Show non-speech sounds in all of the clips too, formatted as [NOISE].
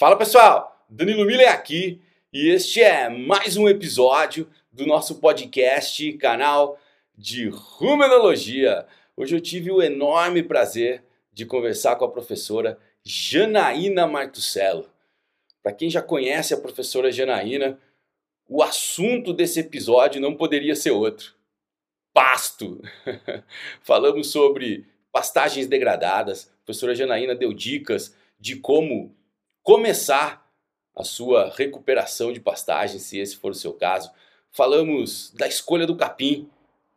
Fala pessoal, Danilo Miller aqui e este é mais um episódio do nosso podcast, canal de Rumenologia. Hoje eu tive o enorme prazer de conversar com a professora Janaína Martucello. Para quem já conhece a professora Janaína, o assunto desse episódio não poderia ser outro. Pasto! [LAUGHS] Falamos sobre pastagens degradadas. A professora Janaína deu dicas de como começar a sua recuperação de pastagem, se esse for o seu caso. Falamos da escolha do capim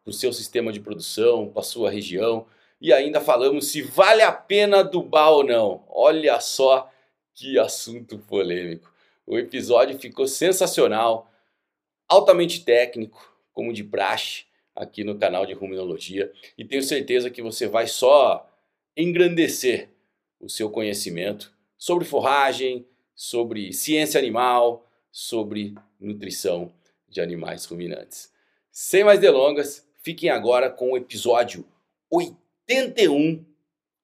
para o seu sistema de produção, para a sua região. E ainda falamos se vale a pena adubar ou não. Olha só que assunto polêmico. O episódio ficou sensacional, altamente técnico, como de praxe aqui no canal de Ruminologia. E tenho certeza que você vai só engrandecer o seu conhecimento sobre forragem, sobre ciência animal, sobre nutrição de animais ruminantes. Sem mais delongas, fiquem agora com o episódio 81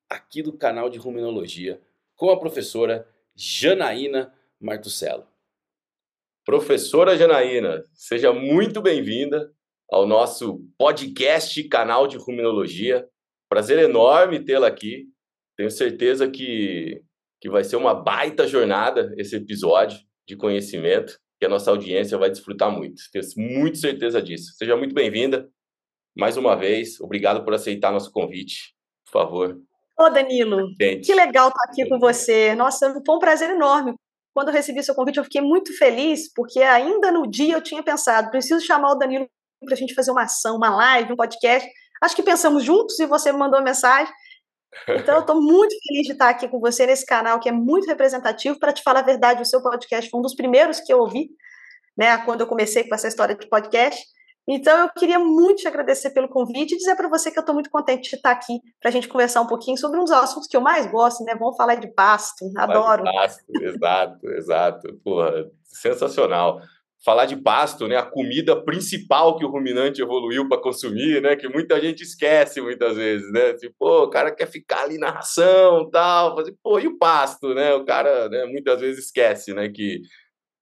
aqui do canal de Ruminologia com a professora Janaína Martucello. Professora Janaína, seja muito bem-vinda ao nosso podcast canal de Ruminologia. Prazer enorme tê-la aqui. Tenho certeza que que vai ser uma baita jornada esse episódio de conhecimento, que a nossa audiência vai desfrutar muito. Tenho muito certeza disso. Seja muito bem-vinda. Mais uma vez, obrigado por aceitar nosso convite. Por favor. Ô, Danilo, Tente. que legal estar aqui com você. Nossa, foi um prazer enorme. Quando eu recebi seu convite, eu fiquei muito feliz, porque ainda no dia eu tinha pensado, preciso chamar o Danilo para a gente fazer uma ação, uma live, um podcast. Acho que pensamos juntos e você me mandou mensagem. Então, eu estou muito feliz de estar aqui com você nesse canal que é muito representativo. Para te falar a verdade, o seu podcast foi um dos primeiros que eu ouvi, né, quando eu comecei com essa história de podcast. Então, eu queria muito te agradecer pelo convite e dizer para você que eu estou muito contente de estar aqui para a gente conversar um pouquinho sobre um dos assuntos que eu mais gosto, né? Vamos falar de pasto, adoro. Pasto, exato, exato. Porra, sensacional falar de pasto, né, a comida principal que o ruminante evoluiu para consumir, né, que muita gente esquece muitas vezes, né, tipo, pô, o cara quer ficar ali na ração, tal, fazer, pô, e o pasto, né, o cara, né, muitas vezes esquece, né, que,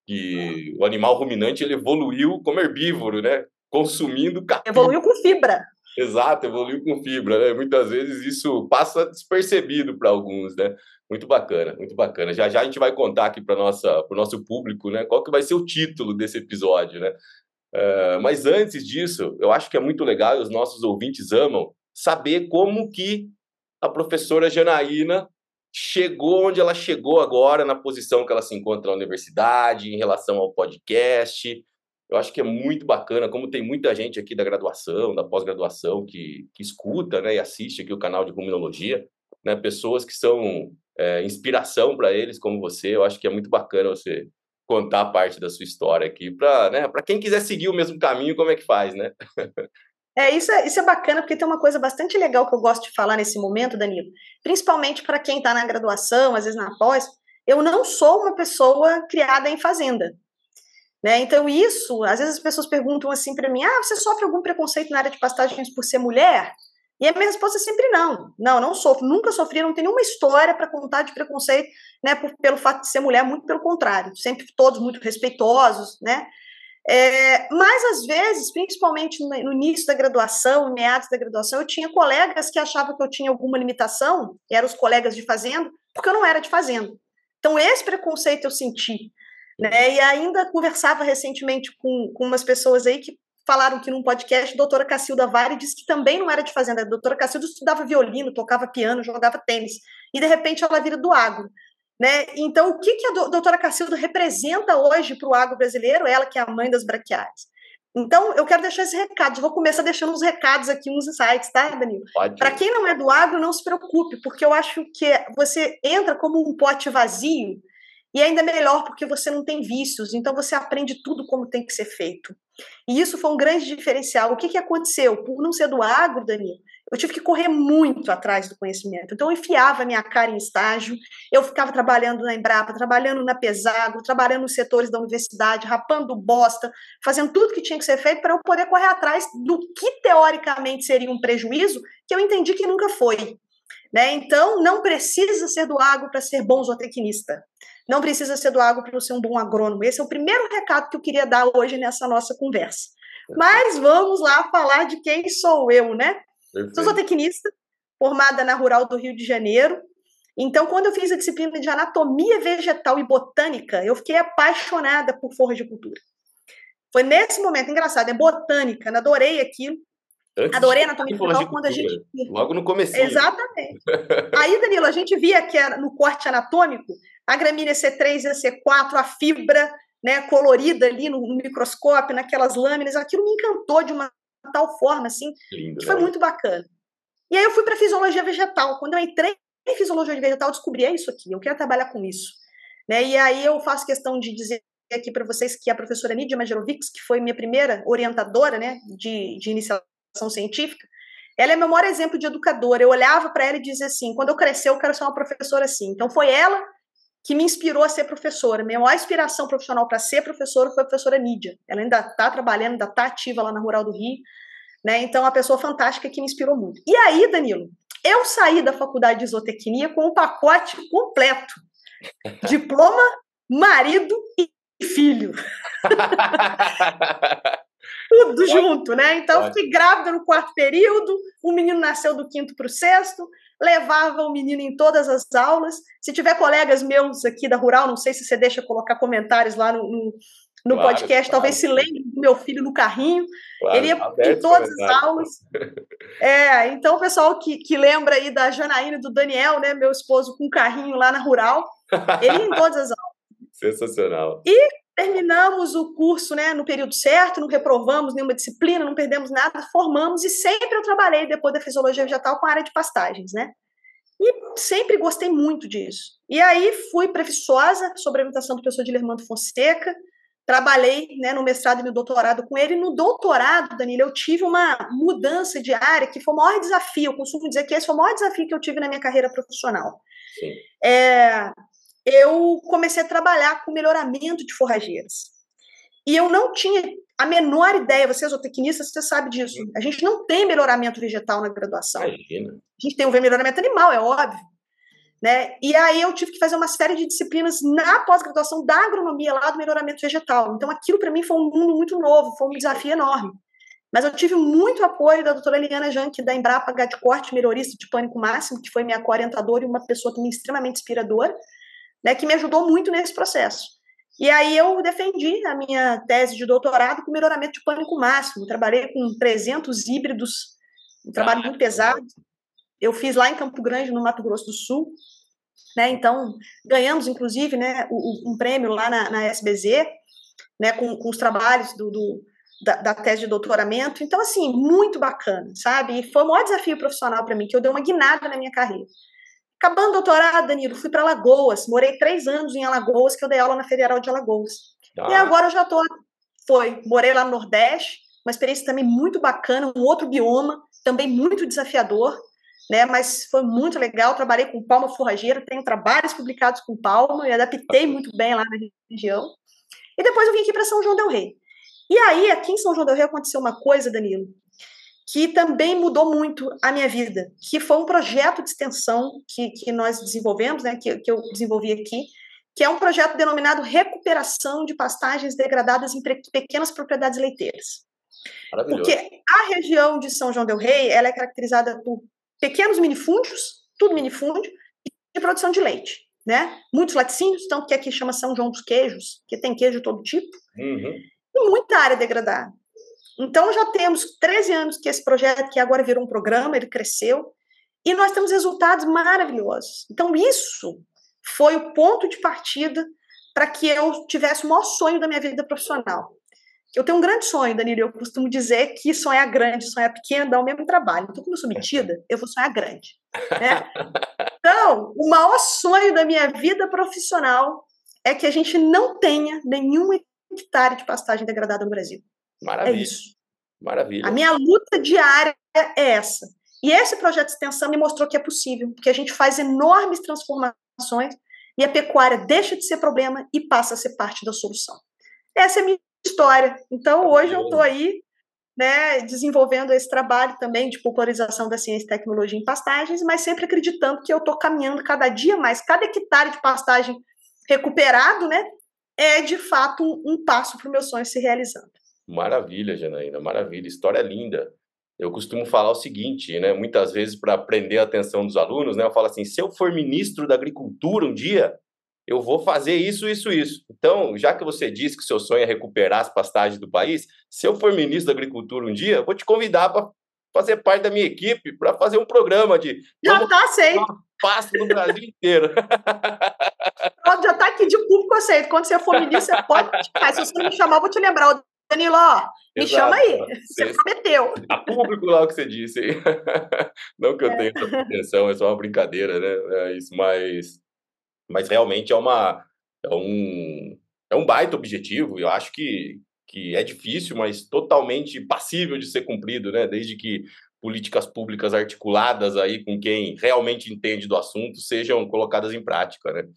que o animal ruminante ele evoluiu como herbívoro, né, consumindo capim. Evoluiu com fibra. Exato, evoluiu com fibra, né, muitas vezes isso passa despercebido para alguns, né, muito bacana, muito bacana. Já já a gente vai contar aqui para o nosso público, né? Qual que vai ser o título desse episódio, né? Uh, mas antes disso, eu acho que é muito legal e os nossos ouvintes amam saber como que a professora Janaína chegou onde ela chegou agora, na posição que ela se encontra na universidade, em relação ao podcast. Eu acho que é muito bacana, como tem muita gente aqui da graduação, da pós-graduação, que, que escuta né, e assiste aqui o canal de Ruminologia, né, pessoas que são é, inspiração para eles, como você. Eu acho que é muito bacana você contar parte da sua história aqui para né, quem quiser seguir o mesmo caminho, como é que faz, né? É isso, é, isso é bacana, porque tem uma coisa bastante legal que eu gosto de falar nesse momento, Danilo, principalmente para quem está na graduação, às vezes na pós. Eu não sou uma pessoa criada em fazenda. Né? Então, isso, às vezes as pessoas perguntam assim para mim: ah, você sofre algum preconceito na área de pastagens por ser mulher? E a minha resposta é sempre não. Não, não sofro, nunca sofri, não tenho nenhuma história para contar de preconceito, né, por, pelo fato de ser mulher, muito pelo contrário, sempre todos muito respeitosos, né? É, mas às vezes, principalmente no, início da graduação, meados da graduação, eu tinha colegas que achavam que eu tinha alguma limitação, eram os colegas de fazenda, porque eu não era de fazenda. Então esse preconceito eu senti, né? E ainda conversava recentemente com, com umas pessoas aí que falaram que num podcast a doutora Cacilda Vale disse que também não era de fazenda. A doutora Cacilda estudava violino, tocava piano, jogava tênis. E de repente ela vira do agro. Né? Então, o que, que a doutora Cacilda representa hoje para o agro brasileiro? Ela que é a mãe das braquiárias. Então, eu quero deixar esse recado. Vou começar deixando uns recados aqui, uns insights, tá, Danilo? Para quem não é do agro, não se preocupe, porque eu acho que você entra como um pote vazio e ainda melhor porque você não tem vícios, então você aprende tudo como tem que ser feito. E isso foi um grande diferencial. O que, que aconteceu? Por não ser do agro, Danilo, eu tive que correr muito atrás do conhecimento. Então, eu enfiava minha cara em estágio, eu ficava trabalhando na Embrapa, trabalhando na Pesago, trabalhando nos setores da universidade, rapando bosta, fazendo tudo que tinha que ser feito para eu poder correr atrás do que teoricamente seria um prejuízo, que eu entendi que nunca foi. Né? Então, não precisa ser do agro para ser bom zootecnista. Não precisa ser do agro para ser um bom agrônomo. Esse é o primeiro recado que eu queria dar hoje nessa nossa conversa. Mas vamos lá falar de quem sou eu, né? Perfeito. Sou zootecnista, formada na Rural do Rio de Janeiro. Então, quando eu fiz a disciplina de anatomia vegetal e botânica, eu fiquei apaixonada por cultura. Foi nesse momento, engraçado, é botânica, adorei aquilo. Antes Adorei anatomia vegetal quando a gente. Logo no começo. Exatamente. Aí, Danilo, a gente via que era no corte anatômico a gramínea C3 e a C4, a fibra né, colorida ali no, no, microscópio, naquelas lâminas, aquilo me encantou de uma tal forma, assim, Lindo, que foi né? muito bacana. E aí eu fui para fisiologia vegetal. Quando eu entrei em fisiologia vegetal, eu descobri é isso aqui, eu quero trabalhar com isso. Né? E aí eu faço questão de dizer aqui para vocês que a professora Nidia Majerovics, que foi minha primeira orientadora né, de, de iniciação científica, ela é meu maior exemplo de educadora. Eu olhava para ela e dizia assim: quando eu crescer, eu quero ser uma professora assim. Então, foi ela que me inspirou a ser professora. Minha maior inspiração profissional para ser professora foi a professora Nídia. Ela ainda está trabalhando, ainda está ativa lá na Rural do Rio. Né? Então, uma pessoa fantástica que me inspirou muito. E aí, Danilo, eu saí da faculdade de zootecnia com um pacote completo: [LAUGHS] diploma, marido e filho. [LAUGHS] Tudo junto, né? Então, fiquei grávida no quarto período, o menino nasceu do quinto para o sexto, levava o menino em todas as aulas. Se tiver colegas meus aqui da Rural, não sei se você deixa colocar comentários lá no, no, no claro, podcast, claro. talvez se lembre do meu filho no carrinho. Claro, ele ia em todas as aulas. [LAUGHS] É, então, o pessoal que, que lembra aí da Janaína e do Daniel, né, meu esposo com carrinho lá na Rural, ele ia em todas as aulas. Sensacional. E terminamos o curso né, no período certo, não reprovamos nenhuma disciplina, não perdemos nada, formamos e sempre eu trabalhei depois da fisiologia vegetal com a área de pastagens, né? E sempre gostei muito disso. E aí fui para Viçosa, sob a orientação do professor Dilermando Fonseca, trabalhei né, no mestrado e no doutorado com ele. No doutorado, Danilo, eu tive uma mudança de área que foi o maior desafio. Eu costumo dizer que esse foi o maior desafio que eu tive na minha carreira profissional. Sim. É, eu comecei a trabalhar com melhoramento de forrageiras. E eu não tinha a menor ideia, você é zootecnista, você sabe disso. A gente não tem melhoramento vegetal na graduação. Imagina. A gente tem um melhoramento animal, é óbvio. Né? E aí eu tive que fazer uma série de disciplinas na pós-graduação da agronomia lá do melhoramento vegetal. Então aquilo para mim foi um mundo muito novo, foi um desafio enorme. Mas eu tive muito apoio da doutora Eliana Janke, da Embrapa Gade Corte, melhorista de pânico máximo, que foi minha co-orientadora e uma pessoa também extremamente inspiradora né, que me ajudou muito nesse processo. E aí eu defendi a minha tese de doutorado com melhoramento de pânico máximo. Trabalhei com 300 híbridos, um trabalho muito pesado. Eu fiz lá em Campo Grande, no Mato Grosso do Sul. Né, então, ganhamos, inclusive, né, um, um prêmio lá na, na SBZ, né, com, com os trabalhos do, do da, da, tese de doutoramento. Então, assim, muito bacana, sabe? E foi o maior desafio profissional para mim, que eu dei uma guinada na minha carreira. Acabando o doutorado, Danilo, fui para Alagoas. Morei três anos em Alagoas, que eu dei aula na Federal de Alagoas. Ah. E agora eu já estou. Foi, morei lá no Nordeste, uma experiência também muito bacana, um outro bioma, também muito desafiador, né? Mas foi muito legal. Trabalhei com palma forrageira, tenho trabalhos publicados com palma e adaptei muito bem lá na região. E depois eu vim aqui para São João Del Rei. E aí, aqui em São João Del Rei aconteceu uma coisa, Danilo, que também mudou muito a minha vida, que foi um projeto de extensão que, que nós desenvolvemos, né, que, que eu desenvolvi aqui, que é um projeto denominado Recuperação de Pastagens Degradadas em Pequenas Propriedades Leiteiras. Porque a região de São João del Rei, ela é caracterizada por pequenos minifúndios, tudo minifúndio, e produção de leite, né? Muitos laticínios, tanto que aqui chama São João dos Queijos, que tem queijo de todo tipo, uhum. e muita área degradada. Então, já temos 13 anos que esse projeto, que agora virou um programa, ele cresceu, e nós temos resultados maravilhosos. Então, isso foi o ponto de partida para que eu tivesse o maior sonho da minha vida profissional. Eu tenho um grande sonho, Danilo, eu costumo dizer que sonhar grande, sonhar pequeno dá o mesmo trabalho. Então, como eu sou metida, [LAUGHS] eu vou sonhar grande. Né? Então, o maior sonho da minha vida profissional é que a gente não tenha nenhum hectare de pastagem degradada no Brasil. Maravilha. É isso. Maravilha. A minha luta diária é essa. E esse projeto de extensão me mostrou que é possível, porque a gente faz enormes transformações e a pecuária deixa de ser problema e passa a ser parte da solução. Essa é a minha história. Então, hoje eu estou aí né, desenvolvendo esse trabalho também de popularização da ciência e tecnologia em pastagens, mas sempre acreditando que eu estou caminhando cada dia mais, cada hectare de pastagem recuperado, né, é de fato um, um passo para o meu sonho se realizando. Maravilha, Janaína, maravilha, história linda. Eu costumo falar o seguinte, né, muitas vezes para prender a atenção dos alunos, né, eu falo assim, se eu for ministro da agricultura um dia, eu vou fazer isso, isso, isso. Então, já que você disse que seu sonho é recuperar as pastagens do país, se eu for ministro da Agricultura um dia, eu vou te convidar para fazer parte da minha equipe, para fazer um programa de. Já está aceito. Pasto no Brasil inteiro. Já está aqui de público aceito. Quando você for ministro, você pode [LAUGHS] Se você me chamar, eu vou te lembrar. Danilo, ó, me Exato. chama aí. Você, você prometeu. A público lá o que você disse. [LAUGHS] Não que eu tenha essa pretensão, é só uma brincadeira, né? É isso, mas mas realmente é uma é um é um baita objetivo. Eu acho que que é difícil, mas totalmente passível de ser cumprido, né? Desde que políticas públicas articuladas aí com quem realmente entende do assunto sejam colocadas em prática, né?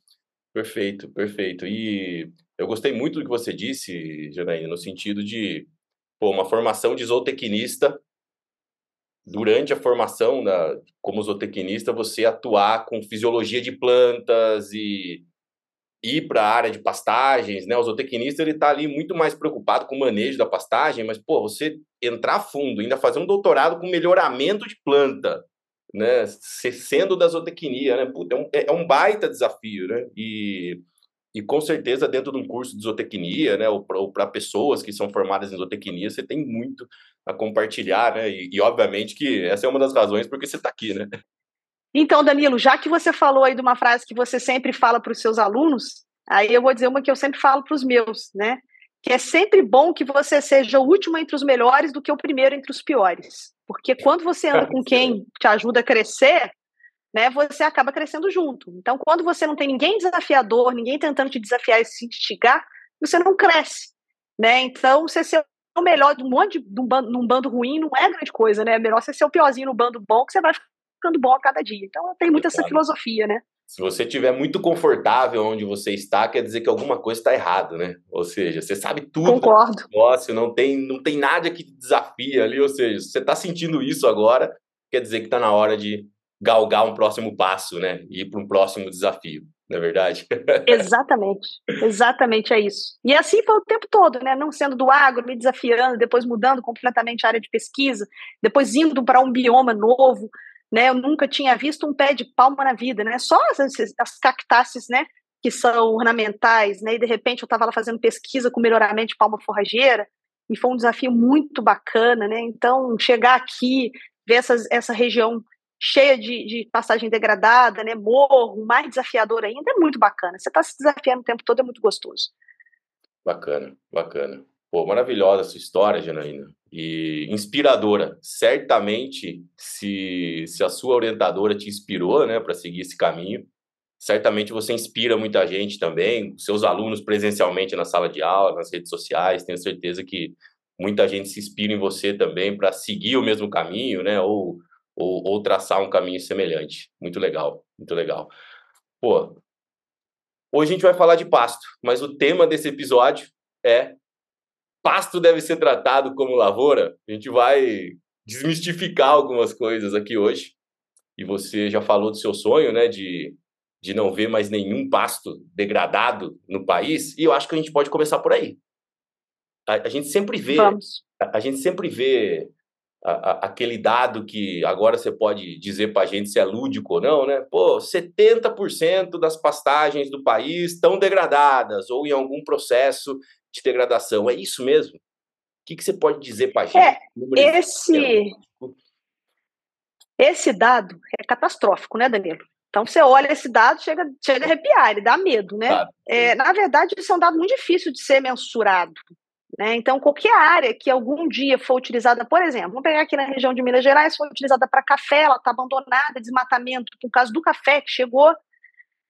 Perfeito, perfeito. E eu gostei muito do que você disse, Janaína, no sentido de pô, uma formação de zootecnista durante a formação da, como zootecnista, você atuar com fisiologia de plantas e ir para a área de pastagens, né? O zootecnista ele está ali muito mais preocupado com o manejo da pastagem, mas pô, você entrar fundo, ainda fazer um doutorado com melhoramento de planta, né? Sendo da zootecnia, né? Puta, é, um, é, é um baita desafio, né? E e com certeza, dentro de um curso de zootecnia, né, ou para pessoas que são formadas em zootecnia, você tem muito a compartilhar, né? E, e obviamente que essa é uma das razões porque você está aqui, né? Então, Danilo, já que você falou aí de uma frase que você sempre fala para os seus alunos, aí eu vou dizer uma que eu sempre falo para os meus, né? Que é sempre bom que você seja o último entre os melhores do que o primeiro entre os piores. Porque quando você anda [LAUGHS] com quem te ajuda a crescer, né, você acaba crescendo junto. Então, quando você não tem ninguém desafiador, ninguém tentando te desafiar e se instigar, você não cresce, né? Então, você ser o melhor de um monte de um bando, num bando ruim não é grande coisa, né? É melhor você ser o piorzinho no bando bom, que você vai ficando bom a cada dia. Então, tem muito essa filosofia, né? Se você estiver muito confortável onde você está, quer dizer que alguma coisa está errado, né? Ou seja, você sabe tudo Concordo. do negócio, não tem, não tem nada que te desafia ali. Ou seja, se você está sentindo isso agora, quer dizer que está na hora de galgar um próximo passo, né? Ir para um próximo desafio, não é verdade? [LAUGHS] Exatamente, exatamente é isso. E assim foi o tempo todo, né? Não sendo do agro, me desafiando, depois mudando completamente a área de pesquisa, depois indo para um bioma novo, né? Eu nunca tinha visto um pé de palma na vida, né? Só as, as cactáceas, né? Que são ornamentais, né? E de repente eu estava lá fazendo pesquisa com melhoramento de palma forrageira, e foi um desafio muito bacana, né? Então, chegar aqui, ver essas, essa região cheia de, de, passagem degradada, né, morro, mais desafiador ainda, é muito bacana. Você está se desafiando o tempo todo, é muito gostoso. Bacana, bacana. Pô, maravilhosa a sua história, Janaína, e inspiradora. Certamente, se, se a sua orientadora te inspirou, né, para seguir esse caminho, certamente você inspira muita gente também, seus alunos presencialmente na sala de aula, nas redes sociais, tenho certeza que muita gente se inspira em você também para seguir o mesmo caminho, né, ou ou, ou traçar um caminho semelhante. Muito legal, muito legal. Pô, hoje a gente vai falar de pasto, mas o tema desse episódio é pasto deve ser tratado como lavoura. A gente vai desmistificar algumas coisas aqui hoje. E você já falou do seu sonho, né, de, de não ver mais nenhum pasto degradado no país. E eu acho que a gente pode começar por aí. A, a gente sempre vê, a, a, gente sempre vê a, aquele dado que agora você pode dizer para a gente se é lúdico ou não, né? Pô, 70% das pastagens do país estão degradadas ou em algum processo de degradação. É isso mesmo? O que, que você pode dizer para a gente? É, esse, esse dado é catastrófico, né, Danilo? Então, você olha esse dado, chega, chega a arrepiar, ele dá medo, né? Claro. É, na verdade, isso é um dado muito difícil de ser mensurado. Né? Então, qualquer área que algum dia for utilizada, por exemplo, vamos pegar aqui na região de Minas Gerais, foi utilizada para café, ela está abandonada, desmatamento por causa do café que chegou,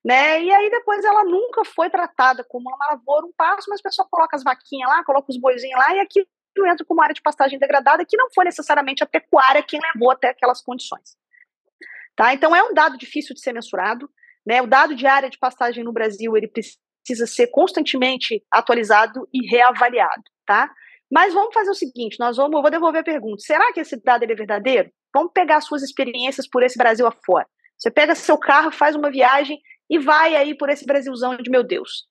né? E aí depois ela nunca foi tratada como uma lavoura, um passo, mas a pessoa coloca as vaquinhas lá, coloca os boizinhos lá, e aqui entra como área de pastagem degradada, que não foi necessariamente a pecuária quem levou até aquelas condições. Tá? Então é um dado difícil de ser mensurado, né? O dado de área de pastagem no Brasil, ele precisa ser constantemente atualizado e reavaliado, tá? Mas vamos fazer o seguinte, nós vamos, eu vou devolver a pergunta. Será que esse dado é verdadeiro? Vamos pegar suas experiências por esse Brasil afora. Você pega seu carro, faz uma viagem e vai aí por esse Brasilzão de meu Deus.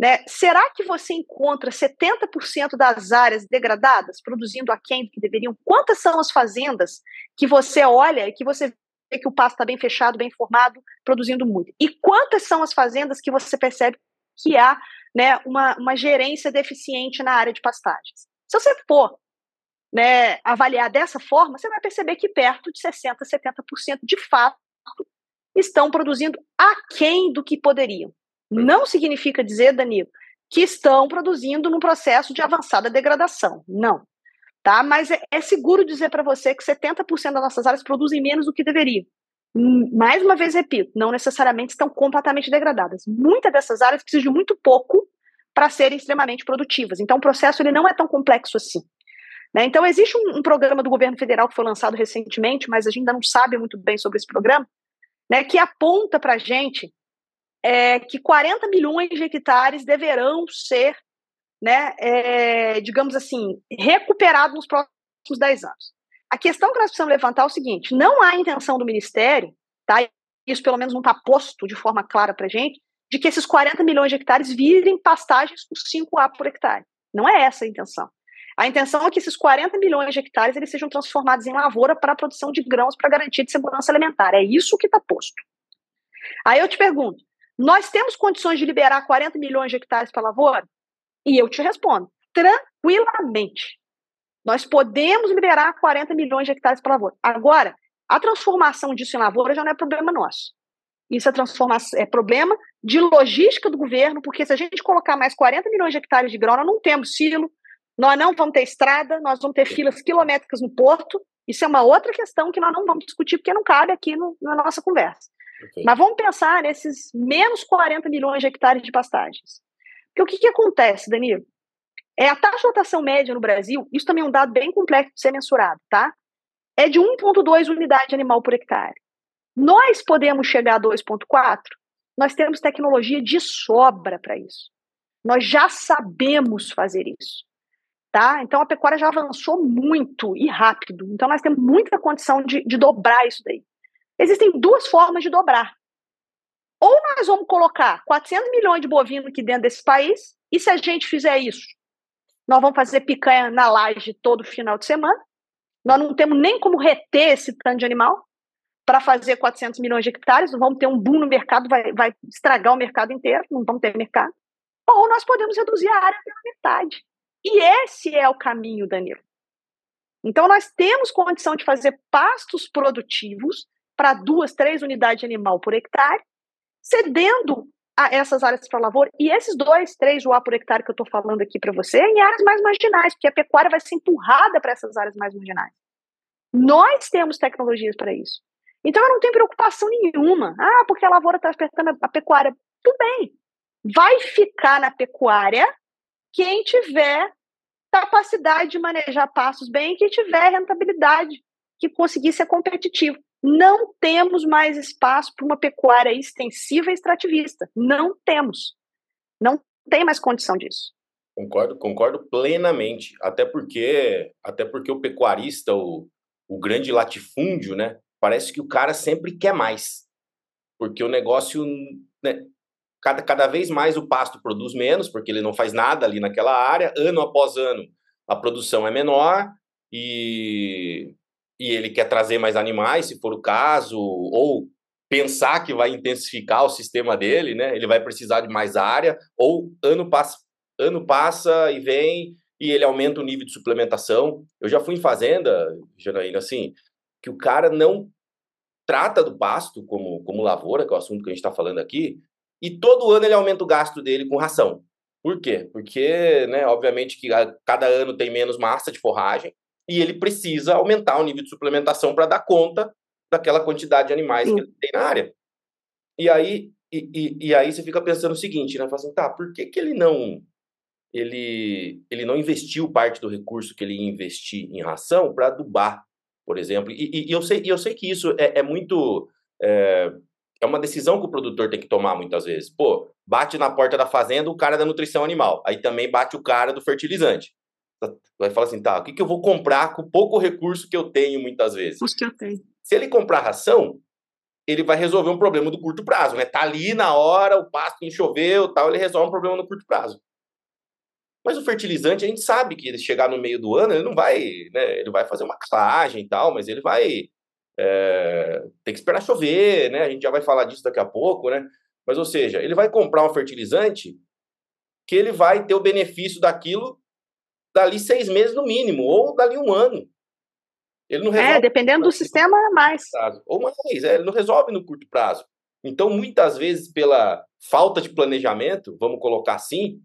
Né? Será que você encontra 70% das áreas degradadas produzindo aquém do que deveriam? Quantas são as fazendas que você olha e que você vê que o pasto está bem fechado, bem formado, produzindo muito? E quantas são as fazendas que você percebe que há né, uma, uma gerência deficiente na área de pastagens? Se você for né, avaliar dessa forma, você vai perceber que perto de 60%, 70% de fato estão produzindo aquém do que poderiam. Não significa dizer, Danilo, que estão produzindo num processo de avançada degradação. Não. Tá? Mas é, é seguro dizer para você que 70% das nossas áreas produzem menos do que deveriam. Hum, mais uma vez repito, não necessariamente estão completamente degradadas. Muitas dessas áreas precisam de muito pouco para serem extremamente produtivas. Então, o processo ele não é tão complexo assim. Né? Então, existe um, um, programa do governo federal que foi lançado recentemente, mas a gente ainda não sabe muito bem sobre esse programa, né, que aponta para a gente é, que 40 milhões de hectares deverão ser, né, é, digamos assim, recuperados nos próximos 10 anos. A questão que nós precisamos levantar é o seguinte: não há intenção do Ministério, tá? Isso pelo menos não está posto de forma clara para a gente, de que esses 40 milhões de hectares virem pastagens com 5A por hectare. Não é essa a intenção. A intenção é que esses 40 milhões de hectares eles sejam transformados em lavoura para a produção de grãos para garantia de segurança alimentar. É isso que está posto. Aí eu te pergunto: nós temos condições de liberar 40 milhões de hectares para lavoura? E eu te respondo: tranquilamente. Nós podemos liberar 40 milhões de hectares para lavoura. Agora, a transformação disso em lavoura já não é problema nosso. Isso é, transformação, é problema de logística do governo, porque se a gente colocar mais 40 milhões de hectares de grão, nós não temos silo, nós não vamos ter estrada, nós vamos ter filas quilométricas no porto. Isso é uma outra questão que nós não vamos discutir, porque não cabe aqui no, na nossa conversa. Okay. Mas vamos pensar nesses menos 40 milhões de hectares de pastagens. Porque o que, que acontece, Danilo? É a taxa de rotação média no Brasil, isso também é um dado bem complexo de ser mensurado, tá? É de 1,2 unidade animal por hectare. Nós podemos chegar a 2,4? Nós temos tecnologia de sobra para isso. Nós já sabemos fazer isso. Tá? Então a pecuária já avançou muito e rápido. Então nós temos muita condição de, de dobrar isso daí. Existem duas formas de dobrar. Ou nós vamos colocar 400 milhões de bovinos aqui dentro desse país, e se a gente fizer isso, nós vamos fazer picanha na laje todo final de semana. Nós não temos nem como reter esse tanto de animal para fazer 400 milhões de hectares, vamos ter um boom no mercado, vai, vai estragar o mercado inteiro, não vamos ter mercado. Ou nós podemos reduzir a área pela metade. E esse é o caminho, Danilo. Então, nós temos condição de fazer pastos produtivos para duas, três unidades de animal por hectare, cedendo a essas áreas para lavoura. E esses dois, três UA por hectare que eu estou falando aqui para você, em áreas mais marginais, porque a pecuária vai ser empurrada para essas áreas mais marginais. Nós temos tecnologias para isso. Então eu não tenho preocupação nenhuma. Ah, porque a lavoura está apertando a pecuária. Tudo bem. Vai ficar na pecuária quem tiver capacidade de manejar passos bem, quem tiver rentabilidade, que conseguir ser competitivo não temos mais espaço para uma pecuária extensiva e extrativista. Não temos. Não tem mais condição disso. Concordo, concordo plenamente. Até porque, até porque o pecuarista, o, o grande latifúndio, né? Parece que o cara sempre quer mais. Porque o negócio, né, cada, cada vez mais o pasto produz menos, porque ele não faz nada ali naquela área, ano após ano a produção é menor e e ele quer trazer mais animais, se for o caso, ou pensar que vai intensificar o sistema dele, né? Ele vai precisar de mais área, ou ano passa, ano passa e vem e ele aumenta o nível de suplementação. Eu já fui em fazenda, Janaína, assim, que o cara não trata do pasto como, como lavoura, que é o assunto que a gente está falando aqui, e todo ano ele aumenta o gasto dele com ração. Por quê? Porque, né, obviamente que cada ano tem menos massa de forragem, e ele precisa aumentar o nível de suplementação para dar conta daquela quantidade de animais Sim. que ele tem na área. E aí, e, e, e, aí você fica pensando o seguinte, né? Fala assim, tá, por que, que ele não ele, ele não investiu parte do recurso que ele ia investir em ração para adubar, por exemplo? E, e, eu, sei, eu sei que isso é, é muito. É, é uma decisão que o produtor tem que tomar muitas vezes. Pô, bate na porta da fazenda o cara da nutrição animal, aí também bate o cara do fertilizante. Vai falar assim, tá, o que, que eu vou comprar com o pouco recurso que eu tenho muitas vezes? Os que eu tenho. Se ele comprar ração, ele vai resolver um problema do curto prazo, né? Tá ali na hora, o pasto não choveu, tal, ele resolve um problema no curto prazo. Mas o fertilizante, a gente sabe que ele chegar no meio do ano, ele não vai, né? Ele vai fazer uma calagem e tal, mas ele vai é, ter que esperar chover, né? A gente já vai falar disso daqui a pouco, né? Mas, ou seja, ele vai comprar um fertilizante que ele vai ter o benefício daquilo dali seis meses no mínimo, ou dali um ano. Ele não é, resolve. É, dependendo do sistema, é mais. Ou mais, é, ele não resolve no curto prazo. Então, muitas vezes, pela falta de planejamento, vamos colocar assim,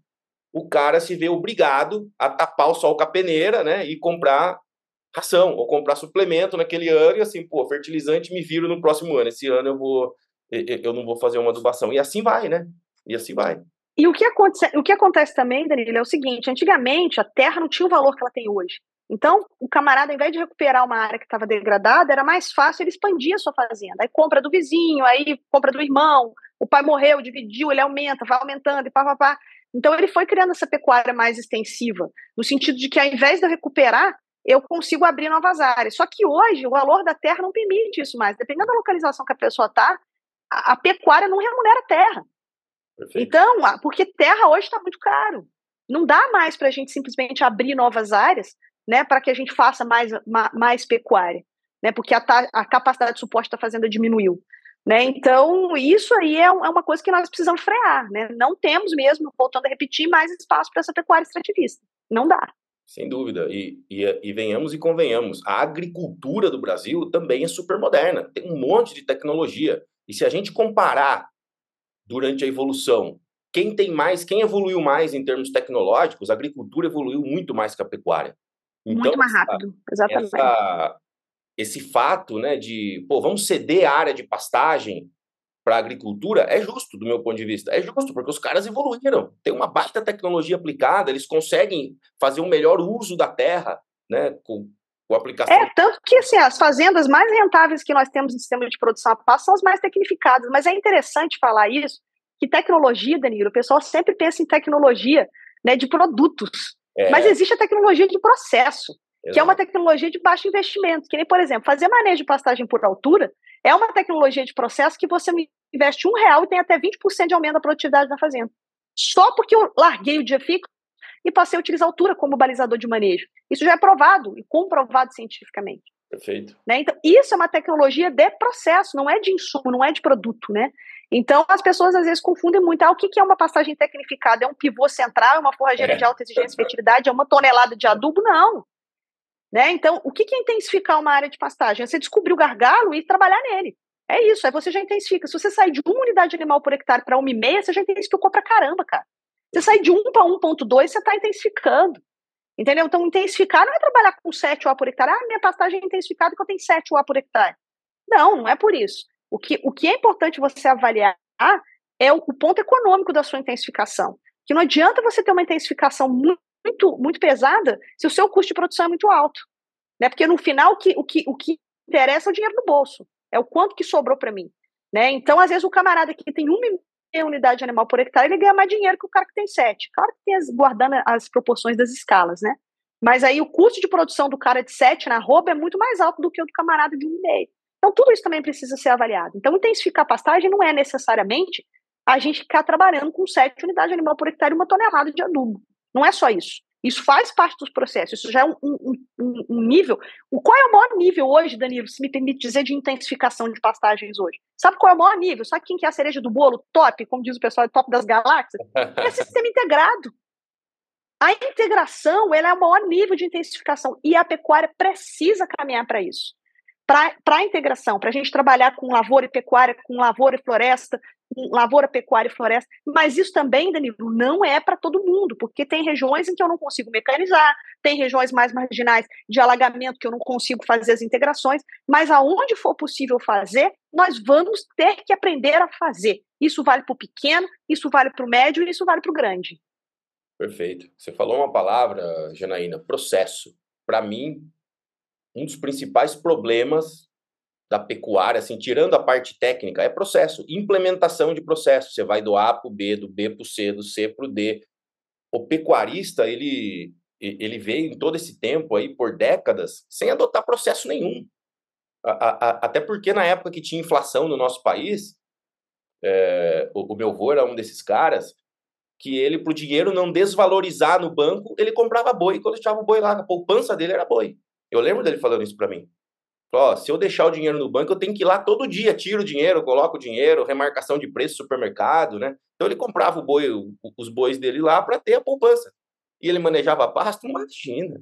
o cara se vê obrigado a tapar o sol com a peneira, né, e comprar ração, ou comprar suplemento naquele ano, e assim, pô, fertilizante me viro no próximo ano, esse ano eu vou, eu não vou fazer uma adubação. E assim vai, né, e assim vai. E o que, acontece, o que acontece também, Danilo, é o seguinte: antigamente a terra não tinha o valor que ela tem hoje. Então, o camarada, ao invés de recuperar uma área que estava degradada, era mais fácil ele expandir a sua fazenda. Aí compra do vizinho, aí compra do irmão, o pai morreu, dividiu, ele aumenta, vai aumentando e pá, pá, pá. Então, ele foi criando essa pecuária mais extensiva, no sentido de que, ao invés de eu recuperar, eu consigo abrir novas áreas. Só que hoje, o valor da terra não permite isso mais. Dependendo da localização que a pessoa está, a, a pecuária não remunera a terra. Perfeito. Então, porque terra hoje está muito caro. Não dá mais para a gente simplesmente abrir novas áreas, né, para que a gente faça mais, mais pecuária, né, porque a, a capacidade de suporte da fazenda diminuiu. Né? Então, isso aí é, é, uma coisa que nós precisamos frear. Né? Não temos mesmo, voltando a repetir, mais espaço para essa pecuária extrativista. Não dá. Sem dúvida. E, e, e, venhamos e convenhamos, a agricultura do Brasil também é super moderna. Tem um monte de tecnologia. E se a gente comparar durante a evolução. Quem tem mais, quem evoluiu mais em termos tecnológicos, a agricultura evoluiu muito mais que a pecuária. Então, muito mais rápido, exatamente. Essa, esse fato né, de, pô, vamos ceder a área de pastagem para a agricultura é justo, do meu ponto de vista. É justo, porque os caras evoluíram. Tem uma baita tecnologia aplicada, eles conseguem fazer um melhor uso da terra, né, com. É, tanto que assim, as fazendas mais rentáveis que nós temos no sistema de produção a pasto são as mais tecnificadas, mas é interessante falar isso, que tecnologia, Danilo, o pessoal sempre pensa em tecnologia né, de produtos, é. mas existe a tecnologia de processo, Exato. que é uma tecnologia de baixo investimento, que nem, por exemplo, fazer manejo de pastagem por altura é uma tecnologia de processo que você investe um real e tem até 20% de aumento da produtividade na fazenda. Só porque eu larguei o dia fixo e passei a utilizar altura como balizador de manejo. Isso já é provado e comprovado cientificamente. Perfeito. Né? Então, isso é uma tecnologia de processo, não é de insumo, não é de produto, né? Então, as pessoas às vezes confundem muito. Ah, o que é uma pastagem tecnificada? É um pivô central, é uma forrageira é. de alta exigência e fertilidade, é uma tonelada de adubo? Não. Né? Então, o que é intensificar uma área de pastagem? É você descobrir o gargalo e trabalhar nele. É isso, aí você já intensifica. Se você sair de uma unidade animal por hectare para uma e meia, você já intensificou para caramba, cara. Você sai de 1 para 1.2, você está intensificando. Entendeu? Então, intensificar não é trabalhar com 7 UA por hectare. Ah, minha pastagem é intensificada que eu tenho 7 UA por hectare. Não, não é por isso. O que, o que é importante você avaliar é o, o ponto econômico da sua intensificação. Que não adianta você ter uma intensificação muito, muito pesada se o seu custo de produção é muito alto. Né? Porque no final o que, o, que, o que interessa é o dinheiro no bolso. É o quanto que sobrou para mim. Né? Então, às vezes, o camarada que tem uma unidade animal por hectare, ele ganha mais dinheiro que o cara que tem sete. Claro que tem as, guardando as proporções das escalas, né? Mas aí o custo de produção do cara de sete na arroba é muito mais alto do que o do camarada de um e meio. Então tudo isso também precisa ser avaliado. Então intensificar a pastagem não é necessariamente a gente ficar trabalhando com sete unidades animal por hectare e uma tonelada de adubo. Não é só isso. Isso faz parte dos processos, isso já é um, um, um, um, nível. O, qual é o maior nível hoje, Danilo, se me permite dizer, de intensificação de pastagens hoje? Sabe qual é o maior nível? Sabe quem que é a cereja do bolo? Top, como diz o pessoal, top das galáxias? [LAUGHS] É sistema integrado. A integração ela é o maior nível de intensificação e a pecuária precisa caminhar para isso para a integração, para a gente trabalhar com lavoura e pecuária, com lavoura e floresta, lavoura, pecuária e floresta. Mas isso também, Danilo, não é para todo mundo, porque tem regiões em que eu não consigo mecanizar, tem regiões mais marginais de alagamento que eu não consigo fazer as integrações, mas aonde for possível fazer, nós vamos ter que aprender a fazer. Isso vale para o pequeno, isso vale para o médio e isso vale para o grande. Perfeito. Você falou uma palavra, Janaína, processo. Para mim, um dos principais problemas da pecuária, assim, tirando a parte técnica, é processo, implementação de processo. Você vai do A para o B, do B para o C, do C para o D. O pecuarista, ele, ele veio em todo esse tempo aí, por décadas, sem adotar processo nenhum. A, a, até porque na época que tinha inflação no nosso país, é, o, o, meu avô era um desses caras que ele, pro dinheiro não desvalorizar no banco, ele comprava boi. Quando deixava o boi lá, a poupança dele era boi. Eu lembro dele falando isso para mim. Ó, se eu deixar o dinheiro no banco, eu tenho que ir lá todo dia, tiro o dinheiro, coloco o dinheiro, remarcação de preço supermercado, né? Então ele comprava o boi, os bois dele lá para ter a poupança. E ele manejava pasto, imagina.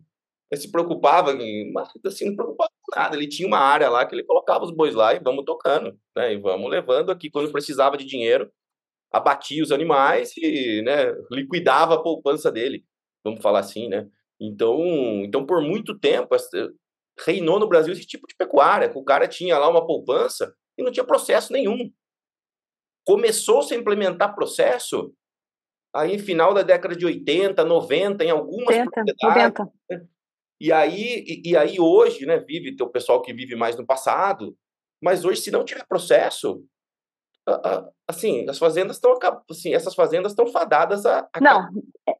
Ele se preocupava, assim, não preocupava com nada. Ele tinha uma área lá que ele colocava os bois lá e vamos tocando, né? E vamos levando aqui. Quando precisava de dinheiro, abatia os animais e né, liquidava a poupança dele, vamos falar assim, né? Então, então por muito tempo, reinou no Brasil esse tipo de pecuária, que o cara tinha lá uma poupança e não tinha processo nenhum. Começou-se a implementar processo aí final da década de 80, 90, em algumas 80, propriedades. 90. Né? E aí, e, e, aí hoje, né, vive, tem o pessoal que vive mais no passado, mas hoje, se não tiver processo, assim, as fazendas estão assim, essas fazendas estão fadadas a, a... Não,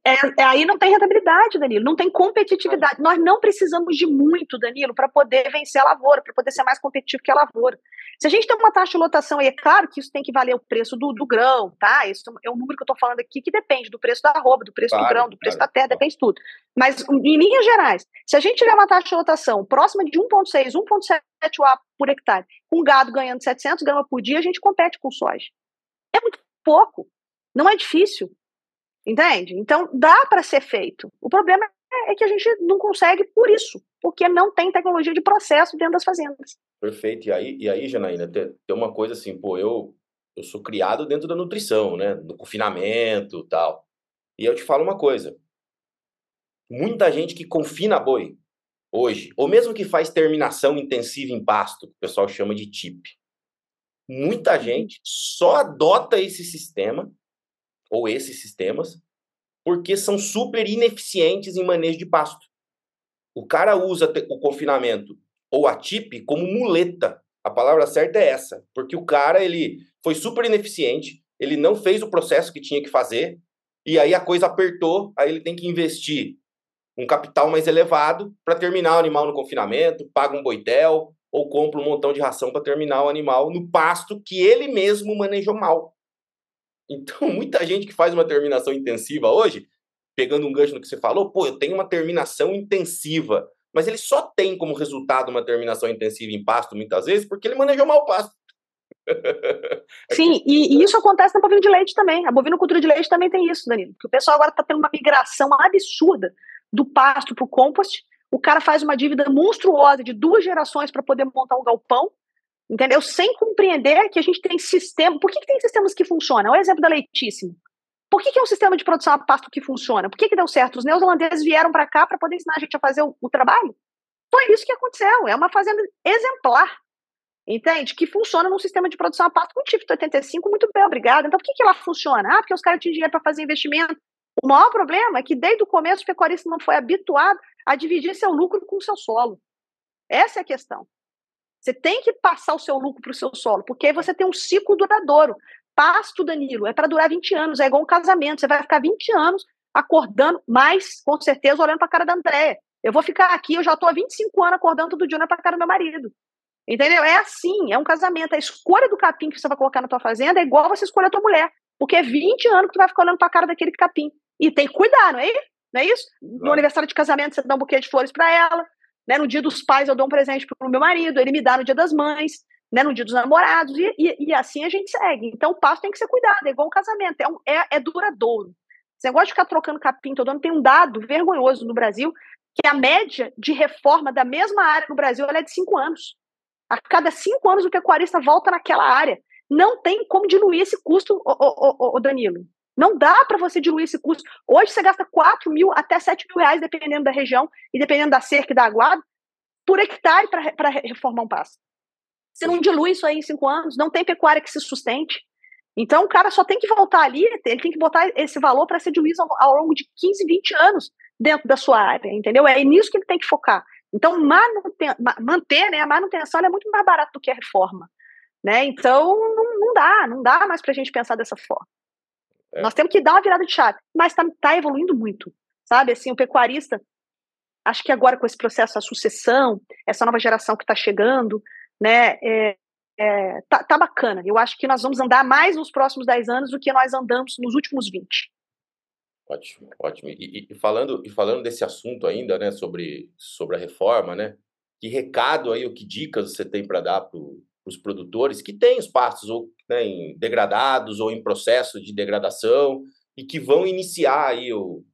é, é, aí não tem rentabilidade, Danilo, não tem competitividade. Nós não precisamos de muito, Danilo, para poder vencer a lavoura, para poder ser mais competitivo que a lavoura. Se a gente tem uma taxa de lotação, e é claro que isso tem que valer o preço do, do grão, tá? Isso é um número que eu estou falando aqui que depende do preço da arroba, do preço claro, do grão, do preço claro. da terra, depende de tudo. Mas, em linhas gerais, se a gente tiver uma taxa de lotação próxima de 1,6, 1,7 UA por hectare, com gado ganhando 700 gramas por dia, a gente compete com soja. É muito pouco, não é difícil, entende? Então, dá para ser feito. O problema é que a gente não consegue por isso, porque não tem tecnologia de processo dentro das fazendas. Perfeito. E aí, e aí Janaína, tem, tem uma coisa assim, pô, eu, eu sou criado dentro da nutrição, né? Do confinamento tal. E eu te falo uma coisa. Muita gente que confina boi hoje, ou mesmo que faz terminação intensiva em pasto, que o pessoal chama de TIP, muita gente só adota esse sistema, ou esses sistemas, porque são super ineficientes em manejo de pasto. O cara usa o confinamento ou a TIP como muleta. A palavra certa é essa, porque o cara ele foi super ineficiente, ele não fez o processo que tinha que fazer, e aí a coisa apertou, aí ele tem que investir um capital mais elevado para terminar o animal no confinamento, paga um boitel ou compra um montão de ração para terminar o animal no pasto que ele mesmo manejou mal. Então, [LAUGHS] muita gente que faz uma terminação intensiva hoje, pegando um gancho no que você falou, pô, eu tenho uma terminação intensiva mas ele só tem como resultado uma terminação intensiva em pasto, muitas vezes, porque ele manejou mal o pasto. [LAUGHS] Sim, e, e, isso acontece na bovina de leite também. A bovinocultura de leite também tem isso, Danilo. Que o pessoal agora está tendo uma migração absurda do pasto para o compost. O cara faz uma dívida monstruosa de duas gerações para poder montar um galpão, entendeu? Sem compreender que a gente tem sistema. Por que, que tem sistemas que funcionam? É o exemplo da Leitíssimo. Por que, que, é um sistema de produção a pasto que funciona? Por que, que deu certo? Os neozelandeses vieram para cá para poder ensinar a gente a fazer o, o, trabalho? Foi isso que aconteceu. É uma fazenda exemplar, entende? Que funciona num sistema de produção a pasto com TIF 85, muito bem, obrigado. Então, por que, que ela funciona? Ah, porque os caras tinham dinheiro para fazer investimento. O maior problema é que, desde o começo, o pecuarista não foi habituado a dividir seu lucro com o seu solo. Essa é a questão. Você tem que passar o seu lucro para o seu solo, porque aí você tem um ciclo duradouro. Pasto, Danilo, é para durar 20 anos, é igual um casamento. Você vai ficar 20 anos acordando, mais, com certeza, olhando para a cara da Andréia. Eu vou ficar aqui, eu já estou há 25 anos acordando todo dia para a cara do meu marido. Entendeu? É assim, é um casamento. A escolha do capim que você vai colocar na tua fazenda é igual você escolher a tua mulher. Porque é 20 anos que tu vai ficar olhando para a cara daquele capim. E tem que cuidar, não é isso? Não é isso? No aniversário de casamento, você dá um buquê de flores para ela. Né? No dia dos pais, eu dou um presente para o meu marido, ele me dá no dia das mães né, no dia dos namorados, e, e, e, assim a gente segue. Então o passo tem que ser cuidado, é igual um casamento, é, um, é, é duradouro. Esse negócio de ficar trocando capim todo ano tem um dado vergonhoso no Brasil, que a média de reforma da mesma área no Brasil é de cinco anos. A cada cinco anos o pecuarista volta naquela área. Não tem como diluir esse custo, ô, ô, ô, Danilo. Não dá para você diluir esse custo. Hoje você gasta 4 mil até 7 mil reais, dependendo da região e dependendo da cerca e da aguada, por hectare para reformar um pasto. Você não dilui isso aí em cinco anos, não tem pecuária que se sustente. Então o cara só tem que voltar ali, ele tem que botar esse valor para ser diluído ao, ao longo de 15, 20 anos dentro da sua área, entendeu? É nisso que ele tem que focar. Então, manter, manter né, a manutenção é muito mais barato do que a reforma. Né? Então, não, não dá, não dá mais para a gente pensar dessa forma. É. Nós temos que dar uma virada de chave, mas está tá evoluindo muito. sabe? Assim, o pecuarista, acho que agora com esse processo, a sucessão, essa nova geração que está chegando, né, é, é, tá, tá, bacana. Eu acho que nós vamos andar mais nos próximos 10 anos do que nós andamos nos últimos 20. Ótimo, ótimo. E, e, falando, e falando desse assunto ainda, né, sobre, sobre a reforma, né, que recado aí, ou que dicas você tem para dar para os produtores que têm os pastos ou né, degradados ou em processo de degradação e que vão iniciar aí o,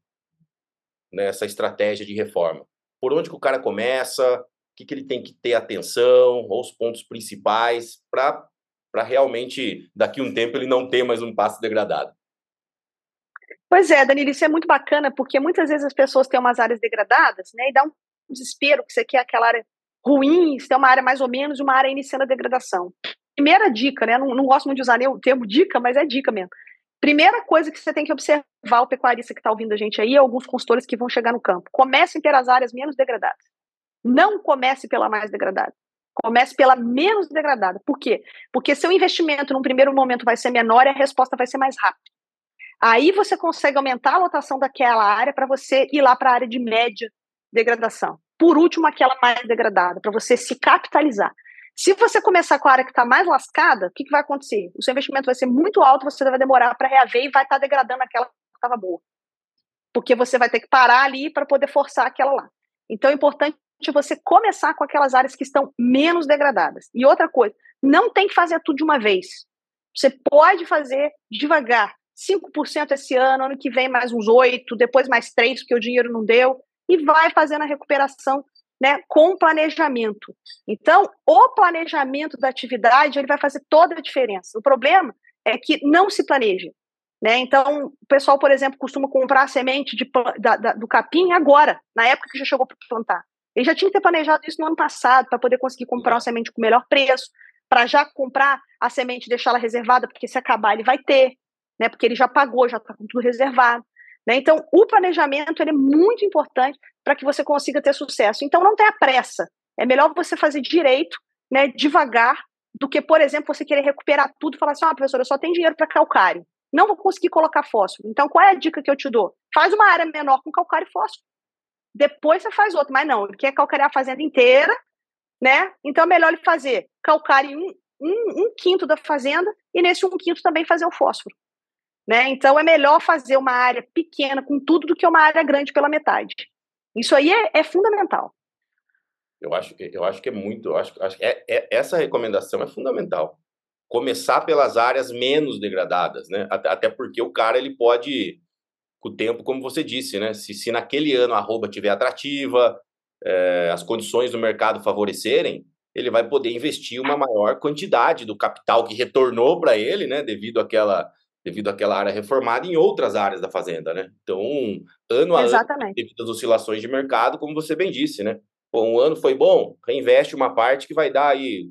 né, essa estratégia de reforma? Por onde que o cara começa? O que, que ele tem que ter atenção? Ou os pontos principais para realmente, daqui a um tempo, ele não ter mais um pasto degradado? Pois é, Danilo, isso é muito bacana, porque muitas vezes as pessoas têm umas áreas degradadas, né, e dá um desespero que você quer aquela área ruim, você tem uma área mais ou menos, uma área iniciando a degradação. Primeira dica, né, não, não gosto muito de usar nem o termo dica, mas é dica mesmo. Primeira coisa que você tem que observar, o pecuarista que está ouvindo a gente aí, alguns consultores que vão chegar no campo. Comecem pelas áreas menos degradadas. Não comece pela mais degradada. Comece pela menos degradada. Por quê? Porque seu investimento num primeiro momento vai ser menor e a resposta vai ser mais rápida. Aí você consegue aumentar a lotação daquela área para você ir lá para a área de média degradação. Por último, aquela mais degradada, para você se capitalizar. Se você começar com a área que está mais lascada, o que, que, vai acontecer? O seu investimento vai ser muito alto, você vai demorar para reaver e vai estar tá degradando aquela que estava boa. Porque você vai ter que parar ali para poder forçar aquela lá. Então é importante você começar com aquelas áreas que estão menos degradadas. E outra coisa, não tem que fazer tudo de uma vez. Você pode fazer devagar. 5% esse ano, ano que vem mais uns 8%, depois mais 3%, porque o dinheiro não deu, e vai fazendo a recuperação né, com planejamento. Então, o planejamento da atividade ele vai fazer toda a diferença. O problema é que não se planeja. Né? Então, o pessoal, por exemplo, costuma comprar a semente de, da, da, do capim agora, na época que já chegou para plantar. Ele já tinha que ter planejado isso no ano passado para poder conseguir comprar uma semente com melhor preço, para já comprar a semente e deixá-la reservada, porque se acabar ele vai ter né? Porque ele já pagou, já está com tudo reservado. Né? Então, o planejamento é muito importante para que você consiga ter sucesso. Então, não tenha pressa. É melhor você fazer direito, né, devagar, do que, por exemplo, você querer recuperar tudo e falar assim: ah, professor, eu só tenho dinheiro para calcário. Não vou conseguir colocar fósforo. Então, qual é a dica que eu te dou? Faz uma área menor com calcário e fósforo. Depois você faz outra. Mas não, ele quer calcarear a fazenda inteira, né? Então é melhor ele fazer calcário em um, um, um quinto da fazenda e nesse um quinto também fazer o fósforo. Né? Então é melhor fazer uma área pequena com tudo do que uma área grande pela metade. Isso aí é, é fundamental. Eu acho, eu acho que é muito, acho, acho é, é, essa recomendação é fundamental. Começar pelas áreas menos degradadas, né? Até, até, porque o cara ele pode, com o tempo, como você disse, né? Se, se naquele ano a arroba tiver atrativa, é, as condições do mercado favorecerem, ele vai poder investir uma maior quantidade do capital que retornou para ele, né? Devido àquela devido àquela área reformada em outras áreas da fazenda, né? Então, ano a Exatamente. ano, devido às oscilações de mercado, como você bem disse, né? Bom, um ano foi bom, reinveste uma parte que vai dar aí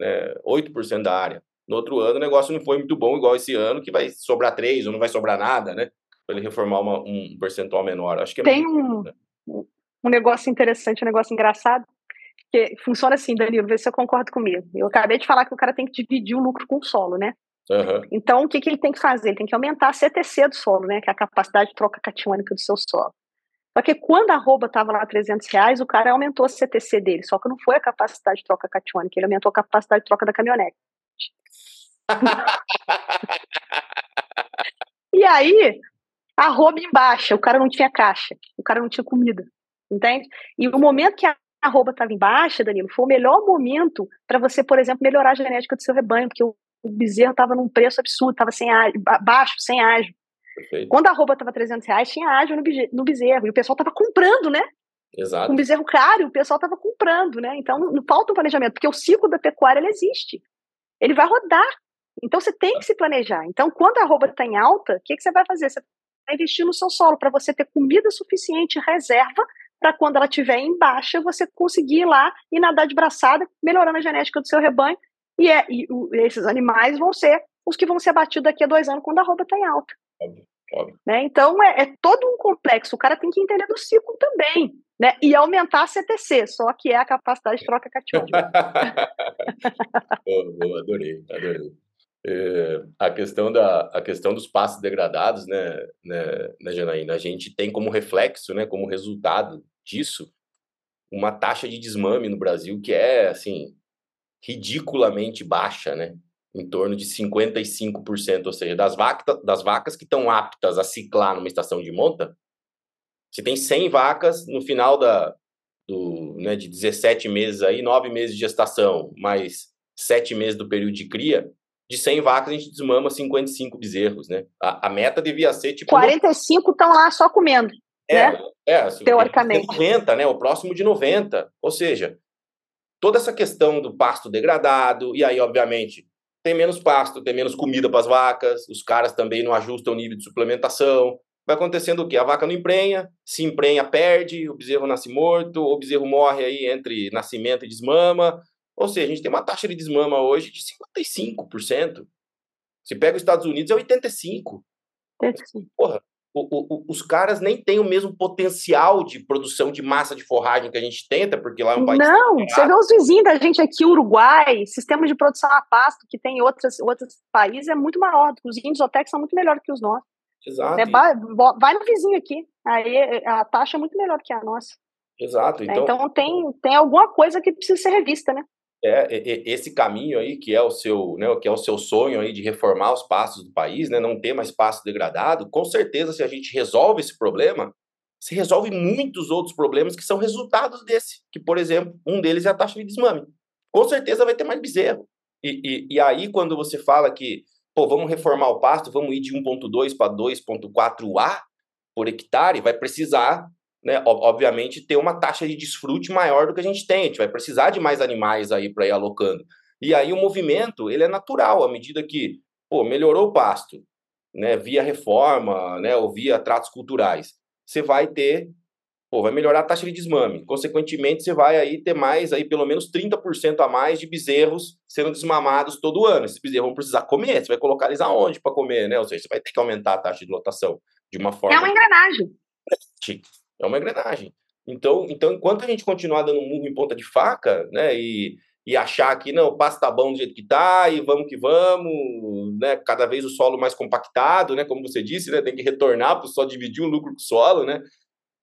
né, 8% da área. No outro ano, o negócio não foi muito bom, igual esse ano, que vai sobrar 3% ou não vai sobrar nada, né? Para ele reformar uma, um percentual menor. Acho que é Tem muito, um, né? um negócio interessante, um negócio engraçado, que funciona assim, Danilo, vê se você concorda comigo. Eu acabei de falar que o cara tem que dividir o lucro com o solo, né? Uhum. Então, o que, que ele tem que fazer? Ele tem que aumentar a CTC do solo, né? Que é a capacidade de troca catiônica do seu solo. Só que quando a arroba estava lá 300 reais, o cara aumentou a CTC dele. Só que não foi a capacidade de troca catiônica, ele aumentou a capacidade de troca da caminhonete. [LAUGHS] e aí, a arroba embaixo, o cara não tinha caixa, o cara não tinha comida, entende? E o momento que a arroba estava embaixo, Danilo, foi o melhor momento para você, por exemplo, melhorar a genética do seu rebanho, porque o o bezerro estava num preço absurdo, estava sem ágio, baixo, sem ágio. Perfeito. Quando a roupa estava 300 reais, tinha ágio no bezerro, e o pessoal estava comprando, né? Exato. Com bezerro caro, o pessoal estava comprando, né? Então, não falta um planejamento, porque o ciclo da pecuária, ele existe. Ele vai rodar. Então, você tem que se planejar. Então, quando a roupa está em alta, o que, que você vai fazer? Você vai investir no seu solo para você ter comida suficiente, reserva, para quando ela estiver em baixa, você conseguir ir lá e nadar de braçada, melhorando a genética do seu rebanho e, é, e esses animais vão ser os que vão ser abatidos daqui a dois anos quando a roupa está em alta. Óbvio, óbvio. Né? Então é, é, todo um complexo. O cara tem que entender do ciclo também. Né? E aumentar a CTC, só que é a capacidade de troca catiônica. oh, oh, adorei, adorei. É, a questão da a questão dos pastos degradados, né, né, né, Janaína, a gente tem como reflexo, né, como resultado disso, uma taxa de desmame no Brasil que é assim ridiculamente baixa, né? Em torno de 55%, ou seja, das, vaca, das vacas que estão aptas a ciclar numa estação de monta, você tem 100 vacas no final da, do, né, de 17 meses aí, 9 meses de gestação, mais 7 meses do período de cria, de 100 vacas a gente desmama 55 bezerros, né? A, a meta devia ser tipo... 45 estão lá só comendo, é, né? É, assim, teoricamente. 90, né? O próximo de 90. Ou seja, toda essa questão do pasto degradado, e aí, obviamente, tem menos pasto, tem menos comida para as vacas, os caras também não ajustam o nível de suplementação. Vai acontecendo o quê? A vaca não emprenha, se emprenha, perde, o bezerro nasce morto, o bezerro morre aí entre nascimento e desmama. Ou seja, a gente tem uma taxa de desmama hoje de 55%. Se pega os Estados Unidos, é 85%. Porra, o, o, os caras nem têm o mesmo potencial de produção de massa de forragem que a gente tenta, porque lá é um país. Não, você vê os vizinhos da gente aqui, Uruguai, sistema de produção a pasto que tem em outros, outros países é muito maior. Os índios OTEC são muito melhores que os nossos. Exato. É, vai, vai, no vizinho aqui, aí a taxa é muito melhor que a nossa. Exato. É, então, então tem, tem alguma coisa que precisa ser revista, né? É, esse caminho aí que é o seu, né, que é o seu sonho aí de reformar os pastos do país, né, não ter mais pasto degradado, com certeza se a gente resolve esse problema, se resolve muitos outros problemas que são resultados desse, que por exemplo, um deles é a taxa de desmame. Com certeza vai ter mais bezerro. E, e, e aí quando você fala que, pô, vamos reformar o pasto, vamos ir de 1.2 para 2.4A por hectare, vai precisar né, obviamente, ter uma taxa de desfrute maior do que a gente tem. A gente vai precisar de mais animais aí para ir alocando. E aí o movimento, ele é natural, à medida que, pô, melhorou o pasto, né, via reforma, né, ou via tratos culturais, você vai ter, pô, vai melhorar a taxa de desmame. Consequentemente, você vai aí ter mais, aí pelo menos 30% a mais de bezerros sendo desmamados todo ano. Esses bezerros vão precisar comer, você vai colocar eles aonde para comer, né? Ou seja, você vai ter que aumentar a taxa de lotação de uma forma... É uma engrenagem. É uma engrenagem. Então, então, enquanto a gente continuar dando murro em ponta de faca, né, e, e achar que não, o passo tá bom do jeito que tá, e vamos que vamos, né, cada vez o solo mais compactado, né, como você disse, né, tem que retornar para só dividir o lucro com o solo, né,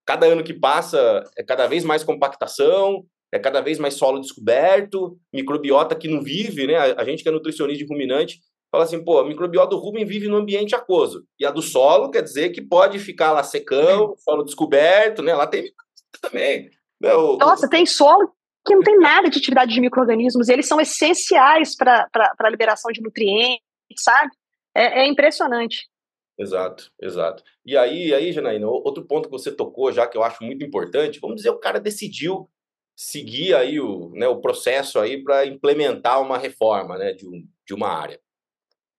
cada ano que passa é cada vez mais compactação, é cada vez mais solo descoberto, microbiota que não vive, né, a, a gente que é nutricionista de ruminante, fala assim, pô, a microbiota do rumen vive no ambiente aquoso. E a do solo quer dizer que pode ficar lá secão, solo descoberto, né? Lá tem também. Né? O, Nossa, o... tem solo que não tem nada de atividade de micro-organismos, eles são essenciais para a liberação de nutrientes, sabe? É, é, impressionante. Exato, exato. E aí, aí, Janaína, outro ponto que você tocou já que eu acho muito importante, vamos dizer, o cara decidiu seguir aí o, né, o processo aí para implementar uma reforma né, de, um, de uma área.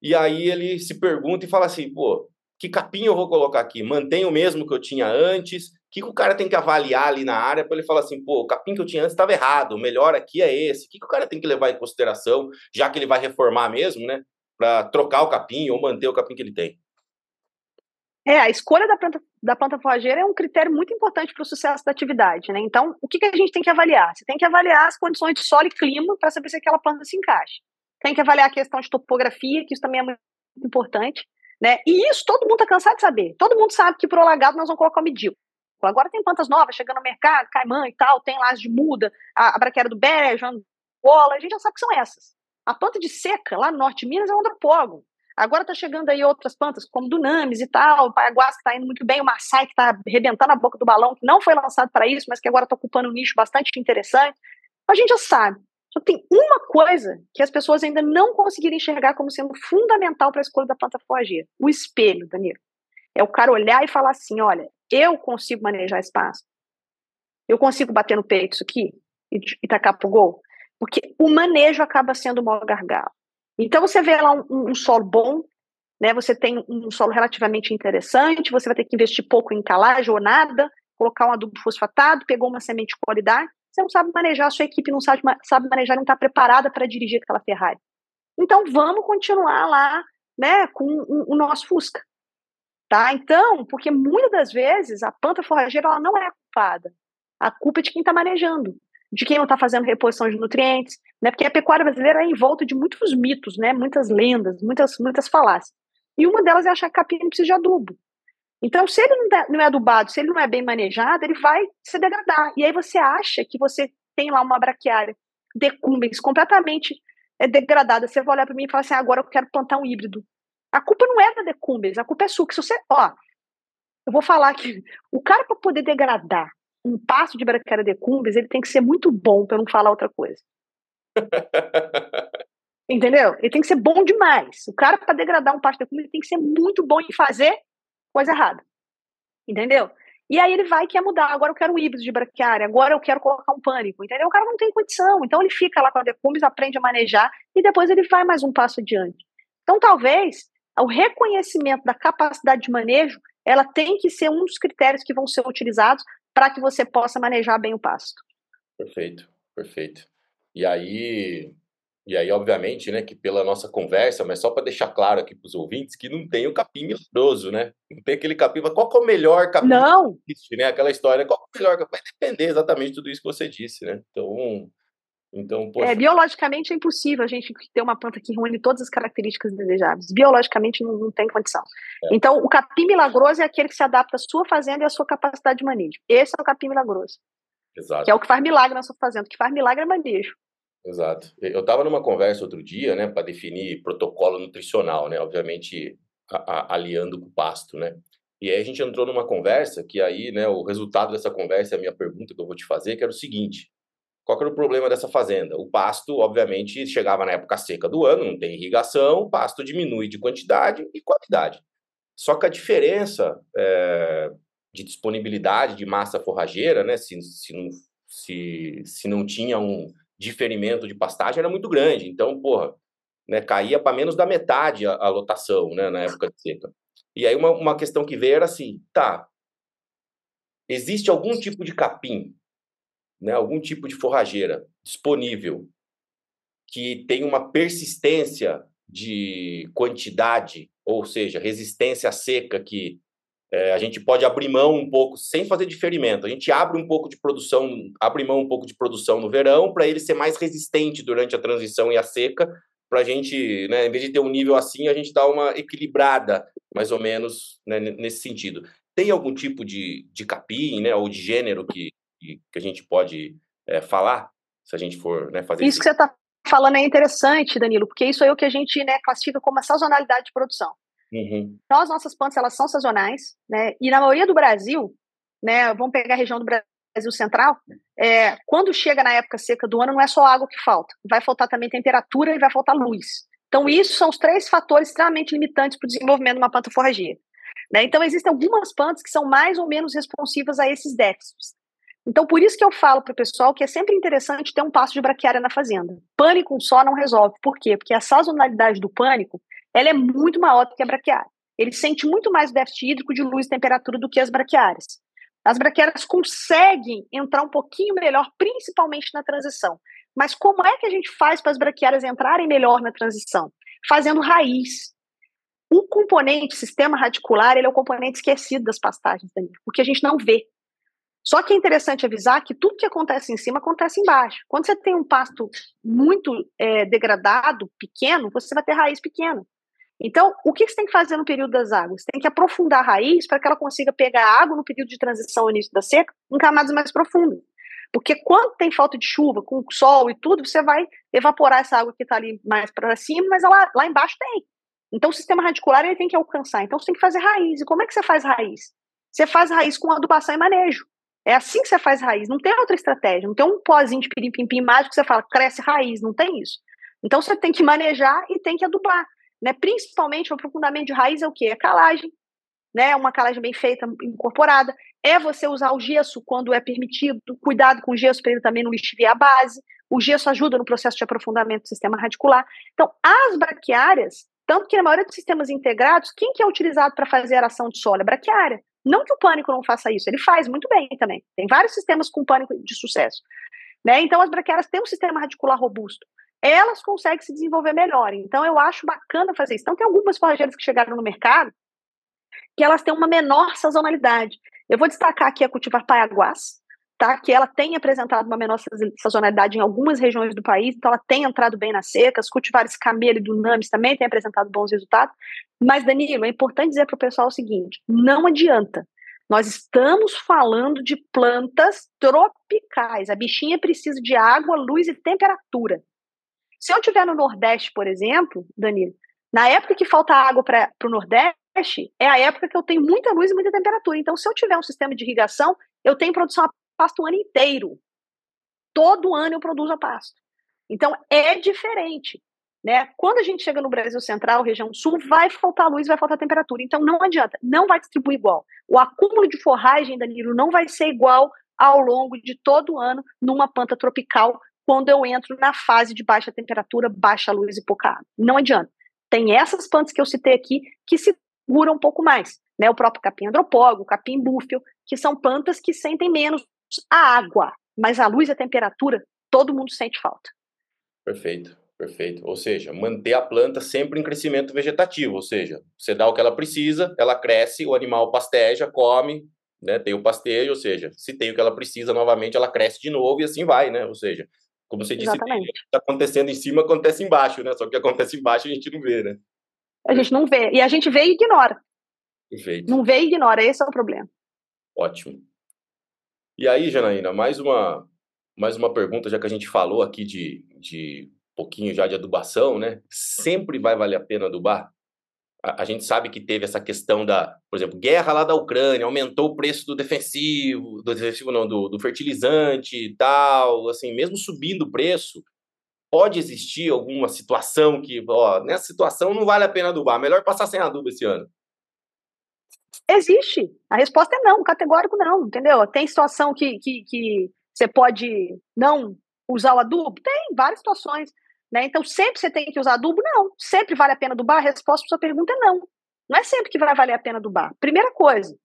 E aí ele se pergunta e fala assim, pô, que capim eu vou colocar aqui? Mantém o mesmo que eu tinha antes? O que, que o cara tem que avaliar ali na área para ele falar assim, pô, o capim que eu tinha antes estava errado, o melhor aqui é esse. O que, que o cara tem que levar em consideração, já que ele vai reformar mesmo, né? Para trocar o capim ou manter o capim que ele tem? É, a escolha da planta, da planta forrageira é um critério muito importante para o sucesso da atividade, né? Então, o que, que a gente tem que avaliar? Você tem que avaliar as condições de solo e clima para saber se aquela planta se encaixa. Tem que avaliar a questão de topografia, que isso também é muito importante. Né? E isso todo mundo está cansado de saber. Todo mundo sabe que para o alagado nós vamos colocar o medíocre. Agora tem plantas novas chegando no mercado, caimã e tal, tem as de muda, a, a braquera do bege, a angola, a gente já sabe que são essas. A planta de seca, lá no norte de Minas, é um antropólogo. Agora está chegando aí outras plantas, como Dunamis e tal, o Paiaguás que está indo muito bem, o Maasai que está arrebentando a boca do balão, que não foi lançado para isso, mas que agora está ocupando um nicho bastante interessante. A gente já sabe. Só tem uma coisa que as pessoas ainda não conseguiram enxergar como sendo fundamental para a escolha da planta forrageira: o espelho, Danilo. É o cara olhar e falar assim: olha, eu consigo manejar espaço, eu consigo bater no peito isso aqui e, e tacar pro gol, porque o manejo acaba sendo o maior gargalo. Então você vê lá um, um, solo bom, né? Você tem um solo relativamente interessante, você vai ter que investir pouco em calagem ou nada, colocar um adubo fosfatado, pegou uma semente de qualidade, você não sabe manejar, a sua equipe não sabe, sabe manejar, não está preparada para dirigir aquela Ferrari. Então vamos continuar lá, né, com o, o nosso Fusca. Tá? Então, porque muitas das vezes a planta forrageira ela não é culpada. A culpa é de quem está manejando. de quem não está fazendo reposição de nutrientes, né? Porque a pecuária brasileira é envolta de muitos mitos, né? Muitas lendas, muitas, muitas falácias. E uma delas é achar que capim não precisa de adubo. Então, se ele não é adubado, se ele não é bem manejado, ele vai se degradar. E aí você acha que você tem lá uma braquiária decumbens completamente é, degradada. Você vai olhar para mim e falar assim: ah, agora eu quero plantar um híbrido. A culpa não é da decumbens, a culpa é sua. Que se você, ó, eu vou falar que o cara para poder degradar um passo de braquiária decumbens, ele tem que ser muito bom para não falar outra coisa. [LAUGHS] Entendeu? Ele tem que ser bom demais. O cara, para degradar um pasto de decumbens, ele tem que ser muito bom em fazer coisa errada. Entendeu? E aí ele vai quer mudar. Agora eu quero um híbrido de braquiária, agora eu quero colocar um pânico, entendeu? O cara não tem condição. Então ele fica lá com a decumbis, aprende a manejar e depois ele vai mais um passo adiante. Então talvez o reconhecimento da capacidade de manejo, ela tem que ser um dos critérios que vão ser utilizados para que você possa manejar bem o pasto. Perfeito, perfeito. E aí, e aí, obviamente, né, que pela nossa conversa, mas só para deixar claro aqui para os ouvintes, que não tem o capim milagroso, né? Não tem aquele capim, qual que é o melhor capim? Não! Existe, né? Aquela história, qual é o melhor capim? Vai depender exatamente de tudo isso que você disse, né? Então, então poxa... É, biologicamente é impossível a gente ter uma planta que reúne todas as características desejáveis. Biologicamente não, não tem condição. É. Então, o capim milagroso é aquele que se adapta à sua fazenda e à sua capacidade de manejo. Esse é o capim milagroso. Exato. Que é o que faz milagre na sua fazenda. O que faz milagre é manejo. Exato. Eu estava numa conversa outro dia, né, para definir protocolo nutricional, né, obviamente a, a, aliando com o pasto, né. E aí a gente entrou numa conversa que aí, né, o resultado dessa conversa, a minha pergunta que eu vou te fazer, que era o seguinte: qual era o problema dessa fazenda? O pasto, obviamente, chegava na época seca do ano, não tem irrigação, o pasto diminui de quantidade e qualidade. Só que a diferença é, de disponibilidade de massa forrageira, né, se, se, não, se, se não tinha um diferimento de pastagem era muito grande. Então, porra, né, caía para menos da metade a, a, lotação né, na época de seca. E aí uma, uma questão que veio era assim, tá, existe algum tipo de capim, né, algum tipo de forrageira disponível que tem uma persistência de quantidade, ou seja, resistência à seca que é, a gente pode abrir mão um pouco, sem fazer diferimento. A gente abre um pouco de produção, abre mão um pouco de produção no verão para ele ser mais resistente durante a transição e a seca, para a gente, né, em vez de ter um nível assim, a gente dá uma equilibrada, mais ou menos, né, nesse sentido. Tem algum tipo de, de capim, né, ou de gênero que, que, a gente pode é, falar, se a gente for né, fazer isso? Isso que você está falando é interessante, Danilo, porque isso é o que a gente né, classifica como a sazonalidade de produção. Uhum. Então, as nossas plantas, elas são sazonais, né? E na maioria do Brasil, né? Vamos pegar a região do Brasil Central, é, quando chega na época seca do ano, não é só água que falta. Vai faltar também temperatura e vai faltar luz. Então, isso são os três fatores extremamente limitantes para o desenvolvimento de uma planta forrageira. Né? Então, existem algumas plantas que são mais ou menos responsivas a esses déficits. Então, por isso que eu falo para o pessoal que é sempre interessante ter um passo de braquiária na fazenda. Pânico só não resolve. Por quê? Porque a sazonalidade do pânico ela é muito maior do que a braquiária. Ele sente muito mais déficit hídrico de luz e temperatura do que as braquiárias. As braquiárias conseguem entrar um pouquinho melhor, principalmente na transição. Mas como é que a gente faz para as braquiárias entrarem melhor na transição? Fazendo raiz. O componente sistema radicular ele é o componente esquecido das pastagens, Danilo, porque a gente não vê. Só que é interessante avisar que tudo que acontece em cima acontece embaixo. Quando você tem um pasto muito é, degradado, pequeno, você vai ter raiz pequena. Então, o que você tem que fazer no período das águas? Você tem que aprofundar a raiz para que ela consiga pegar água no período de transição início da seca em camadas mais profundas. Porque quando tem falta de chuva, com sol e tudo, você vai evaporar essa água que está ali mais para cima, mas ela, lá embaixo tem. Então, o sistema radicular ele tem que alcançar. Então, você tem que fazer raiz. E como é que você faz raiz? Você faz raiz com adubação e manejo. É assim que você faz raiz. Não tem outra estratégia. Não tem um pozinho de pirim-pim-pim mágico que você fala, cresce raiz. Não tem isso. Então, você tem que manejar e tem que adubar né? Principalmente o aprofundamento de raiz é o quê? É calagem, né? Uma calagem bem feita, incorporada. É você usar o gesso quando é permitido, cuidado com o gesso para ele também não lixiviar a base. O gesso ajuda no processo de aprofundamento do sistema radicular. Então, as braquiárias, tanto que na maioria dos sistemas integrados, quem que é utilizado para fazer a ação de solo? É braquiária. Não que o pânico não faça isso, ele faz muito bem também. Tem vários sistemas com pânico de sucesso. Né? Então, as braquiárias têm um sistema radicular robusto elas conseguem se desenvolver melhor. Então, eu acho bacana fazer isso. Então, tem algumas forrageiras que chegaram no mercado que elas têm uma menor sazonalidade. Eu vou destacar aqui a cultivar paiaguás, tá? Que ela tem apresentado uma menor sazonalidade em algumas regiões do país, então ela tem entrado bem nas secas. Cultivares camelo e dunamis também têm apresentado bons resultados. Mas, Danilo, é importante dizer para o pessoal o seguinte: não adianta. Nós estamos falando de plantas tropicais. A bichinha precisa de água, luz e temperatura. Se eu estiver no Nordeste, por exemplo, Danilo, na época que falta água para o Nordeste, é a época que eu tenho muita luz e muita temperatura. Então, se eu tiver um sistema de irrigação, eu tenho produção a pasto o ano inteiro. Todo ano eu produzo a pasto. Então, é diferente. Né? Quando a gente chega no Brasil Central, região sul, vai faltar luz, vai faltar temperatura. Então não adianta, não vai distribuir igual. O acúmulo de forragem, Danilo, não vai ser igual ao longo de todo o ano numa planta tropical, quando eu entro na fase de baixa temperatura, baixa luz e pouca água. Não adianta. Tem essas plantas que eu citei aqui que seguram um pouco mais, né? O próprio capim andropólogo, o capim búfio, que são plantas que sentem menos a água, mas a luz e a temperatura, todo mundo sente falta. Perfeito. Perfeito. Ou seja, manter a planta sempre em crescimento vegetativo, ou seja, você dá o que ela precisa, ela cresce, o animal pasteja, come, né, tem o pastejo, ou seja, se tem o que ela precisa novamente, ela cresce de novo e assim vai, né? Ou seja, como você disse, está acontecendo em cima, acontece embaixo, né? Só que o que acontece embaixo a gente não vê, né? A gente não vê. E a gente vê e ignora. Perfeito. Não vê e ignora, esse é o problema. Ótimo. E aí, Janaína, mais uma, mais uma pergunta, já que a gente falou aqui de, de pouquinho já de adubação, né? Sempre vai valer a pena adubar. A, gente sabe que teve essa questão da, por exemplo, guerra lá da Ucrânia, aumentou o preço do defensivo, do defensivo não, do, do fertilizante e tal, assim, mesmo subindo o preço, pode existir alguma situação que, ó, nessa situação não vale a pena adubar, melhor passar sem adubo esse ano. Existe. A resposta é não, categórico não, entendeu? Tem situação que, que, que você pode não usar o adubo? Tem, várias situações. Né? Então, sempre você tem que usar adubo? Não. Sempre vale a pena adubar? A resposta para sua pergunta é não. Não é sempre que vai valer a pena adubar. Primeira coisa,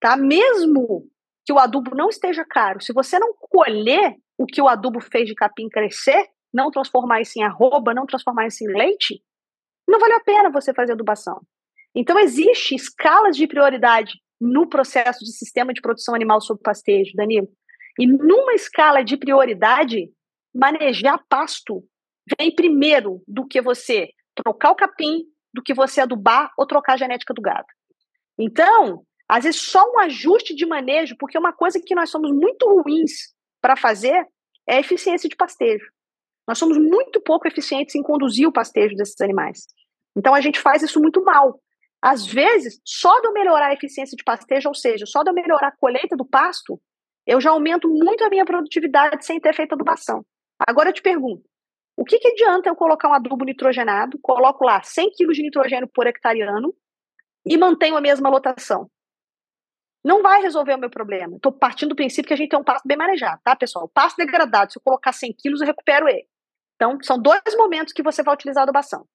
tá? Mesmo que o adubo não esteja caro, se você não colher o que o adubo fez de capim crescer, não transformar isso em arroba, não transformar isso em leite, não vale a pena você fazer adubação. Então, existe escalas de prioridade no processo de sistema de produção animal sob pastejo, Danilo. E numa escala de prioridade, manejar pasto vem primeiro do que você trocar o capim, do que você adubar ou trocar a genética do gado. Então, às vezes só um ajuste de manejo, porque uma coisa que nós somos muito ruins para fazer é a eficiência de pastejo. Nós somos muito pouco eficientes em conduzir o pastejo desses animais. Então a gente faz isso muito mal. Às vezes, só de eu melhorar a eficiência de pastejo, ou seja, só de eu melhorar a colheita do pasto, eu já aumento muito a minha produtividade sem ter feito adubação. Agora eu te pergunto, o que, que adianta eu colocar um adubo nitrogenado, coloco lá 100 kg de nitrogênio por hectare ano e mantenho a mesma lotação? Não vai resolver o meu problema. Estou partindo do princípio que a gente tem um pasto bem manejado, tá, pessoal? O pasto degradado, se eu colocar 100 quilos, eu recupero ele. Então, são dois momentos que você vai utilizar a adubação.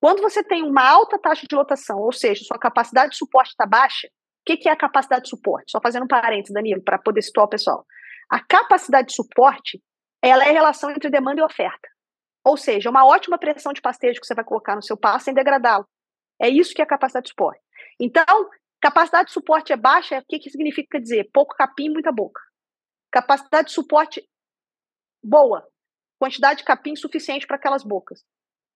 Quando você tem uma alta taxa de lotação, ou seja, sua capacidade de suporte está baixa, o que, que é a capacidade de suporte? Só fazendo um parênteses, Danilo, para poder situar o pessoal. A capacidade de suporte, ela é a relação entre demanda e oferta. Ou seja, uma ótima pressão de pastejo que você vai colocar no seu pasto sem degradá-lo. É isso que é capacidade de suporte. Então, capacidade de suporte é baixa, o que, que significa dizer? Pouco capim, muita boca. Capacidade de suporte boa, quantidade de capim suficiente para aquelas bocas.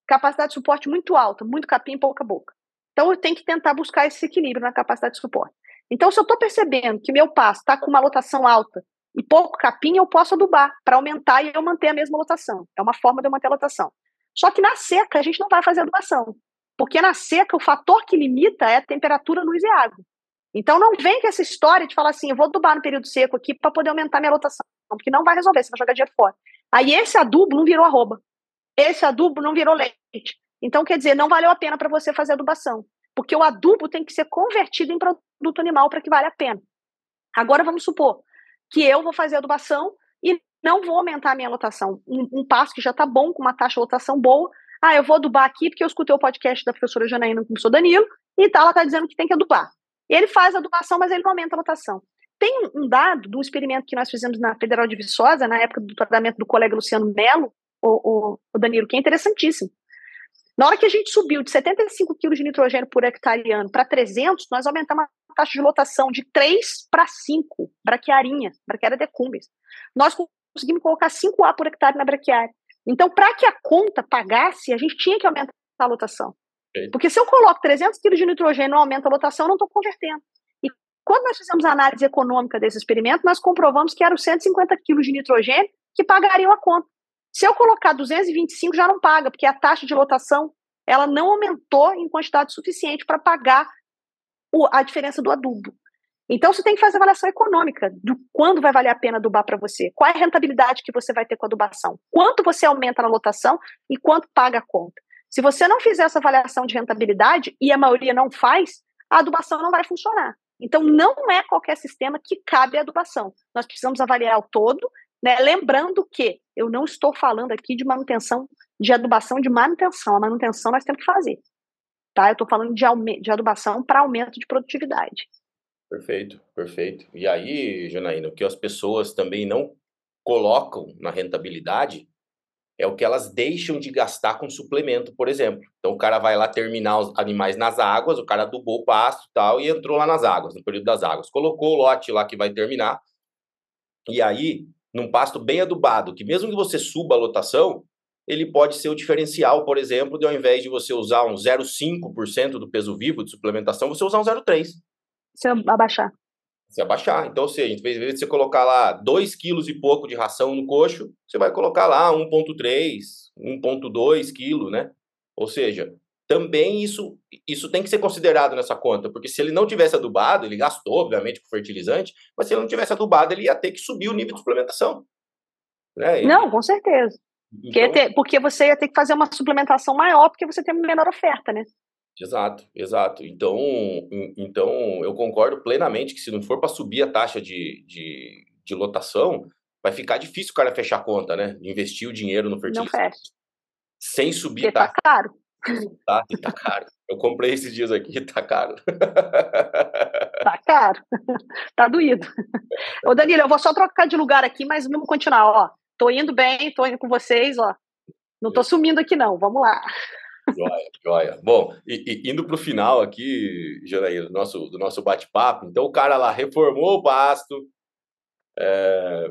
Capacidade de suporte muito alta, muito capim, pouca boca. Então, eu tenho que tentar buscar esse equilíbrio na capacidade de suporte. Então, se eu estou percebendo que meu pasto está com uma lotação alta e pouco capim, eu posso adubar para aumentar e eu manter a mesma lotação. É uma forma de eu manter a lotação. Só que na seca a gente não vai fazer adubação, porque na seca o fator que limita é a temperatura, luz e água. Então não vem com essa história de falar assim, eu vou adubar no período seco aqui para poder aumentar minha lotação, porque não vai resolver, você vai jogar dinheiro fora. Aí esse adubo não virou arroba, esse adubo não virou leite. Então quer dizer, não valeu a pena para você fazer adubação, porque o adubo tem que ser convertido em produto animal para que valha a pena. Agora vamos supor, que eu vou fazer adubação e não vou aumentar a minha lotação. Um, um passo que já está bom, com uma taxa de lotação boa. Ah, eu vou adubar aqui porque eu escutei o podcast da professora Janaína com o professor Danilo e tá, ela está dizendo que tem que adubar. Ele faz a adubação, mas ele não aumenta a lotação. Tem um dado de um experimento que nós fizemos na Federal de Viçosa, na época do tratamento do colega Luciano Melo, o, o, o Danilo, que é interessantíssimo. Na hora que a gente subiu de 75 quilos de nitrogênio por hectare ano para 300, nós aumentamos a taxa de lotação de 3 para 5, braquiarinha, braquiária decumbens. Nós conseguimos colocar 5A por hectare na braquiária. Então, para que a conta pagasse, a gente tinha que aumentar a lotação. Porque se eu coloco 300 quilos de nitrogênio e não aumenta a lotação, eu não estou convertendo. E quando nós fizemos a análise econômica desse experimento, nós comprovamos que eram 150 quilos de nitrogênio que pagariam a conta. Se eu colocar 225, já não paga, porque a taxa de lotação ela não aumentou em quantidade suficiente para pagar o, a diferença do adubo. Então você tem que fazer avaliação econômica do quando vai valer a pena adubar para você, qual é a rentabilidade que você vai ter com a adubação, quanto você aumenta na lotação e quanto paga a conta. Se você não fizer essa avaliação de rentabilidade, e a maioria não faz, a adubação não vai funcionar. Então, não é qualquer sistema que cabe a adubação. Nós precisamos avaliar o todo, né? lembrando que eu não estou falando aqui de manutenção, de adubação de manutenção. A manutenção nós temos que fazer. Tá? Eu estou falando de, de adubação para aumento de produtividade. Perfeito, perfeito. E aí, Janaína, o que as pessoas também não colocam na rentabilidade é o que elas deixam de gastar com suplemento, por exemplo. Então o cara vai lá terminar os animais nas águas, o cara adubou o pasto tal, e entrou lá nas águas, no período das águas. Colocou o lote lá que vai terminar, e aí, num pasto bem adubado, que mesmo que você suba a lotação, ele pode ser o diferencial, por exemplo, de ao invés de você usar um 0,5% do peso vivo de suplementação, você usar um 0,3%. Se abaixar se abaixar. Então, ou seja, em vez de você colocar lá 2 quilos e pouco de ração no coxo, você vai colocar lá 1,3, 1,2 quilo, né? Ou seja, também isso, isso tem que ser considerado nessa conta, porque se ele não tivesse adubado, ele gastou, obviamente, com fertilizante, mas se ele não tivesse adubado, ele ia ter que subir o nível de suplementação. Né? E... Não, com certeza. Então... Porque, ter, porque você ia ter que fazer uma suplementação maior, porque você tem menor oferta, né? Exato, exato. Então, então eu concordo plenamente que se não for para subir a taxa de, de, de, lotação, vai ficar difícil o cara fechar a conta, né? Investir o dinheiro no fertilizante. Não fecha. Sem subir Porque tá caro. Tá, tá caro. Eu comprei esses dias aqui, tá caro. Tá caro. [LAUGHS] Tá doído. Ô, Danilo, eu vou só trocar de lugar aqui, mas vamos continuar, ó. Tô indo bem, tô indo com vocês, ó. Não tô sumindo aqui, não. Vamos lá. Joia, joia. Bom, e, e indo para o final aqui, Janaína, do nosso, do nosso bate-papo, então o cara lá reformou o pasto, é,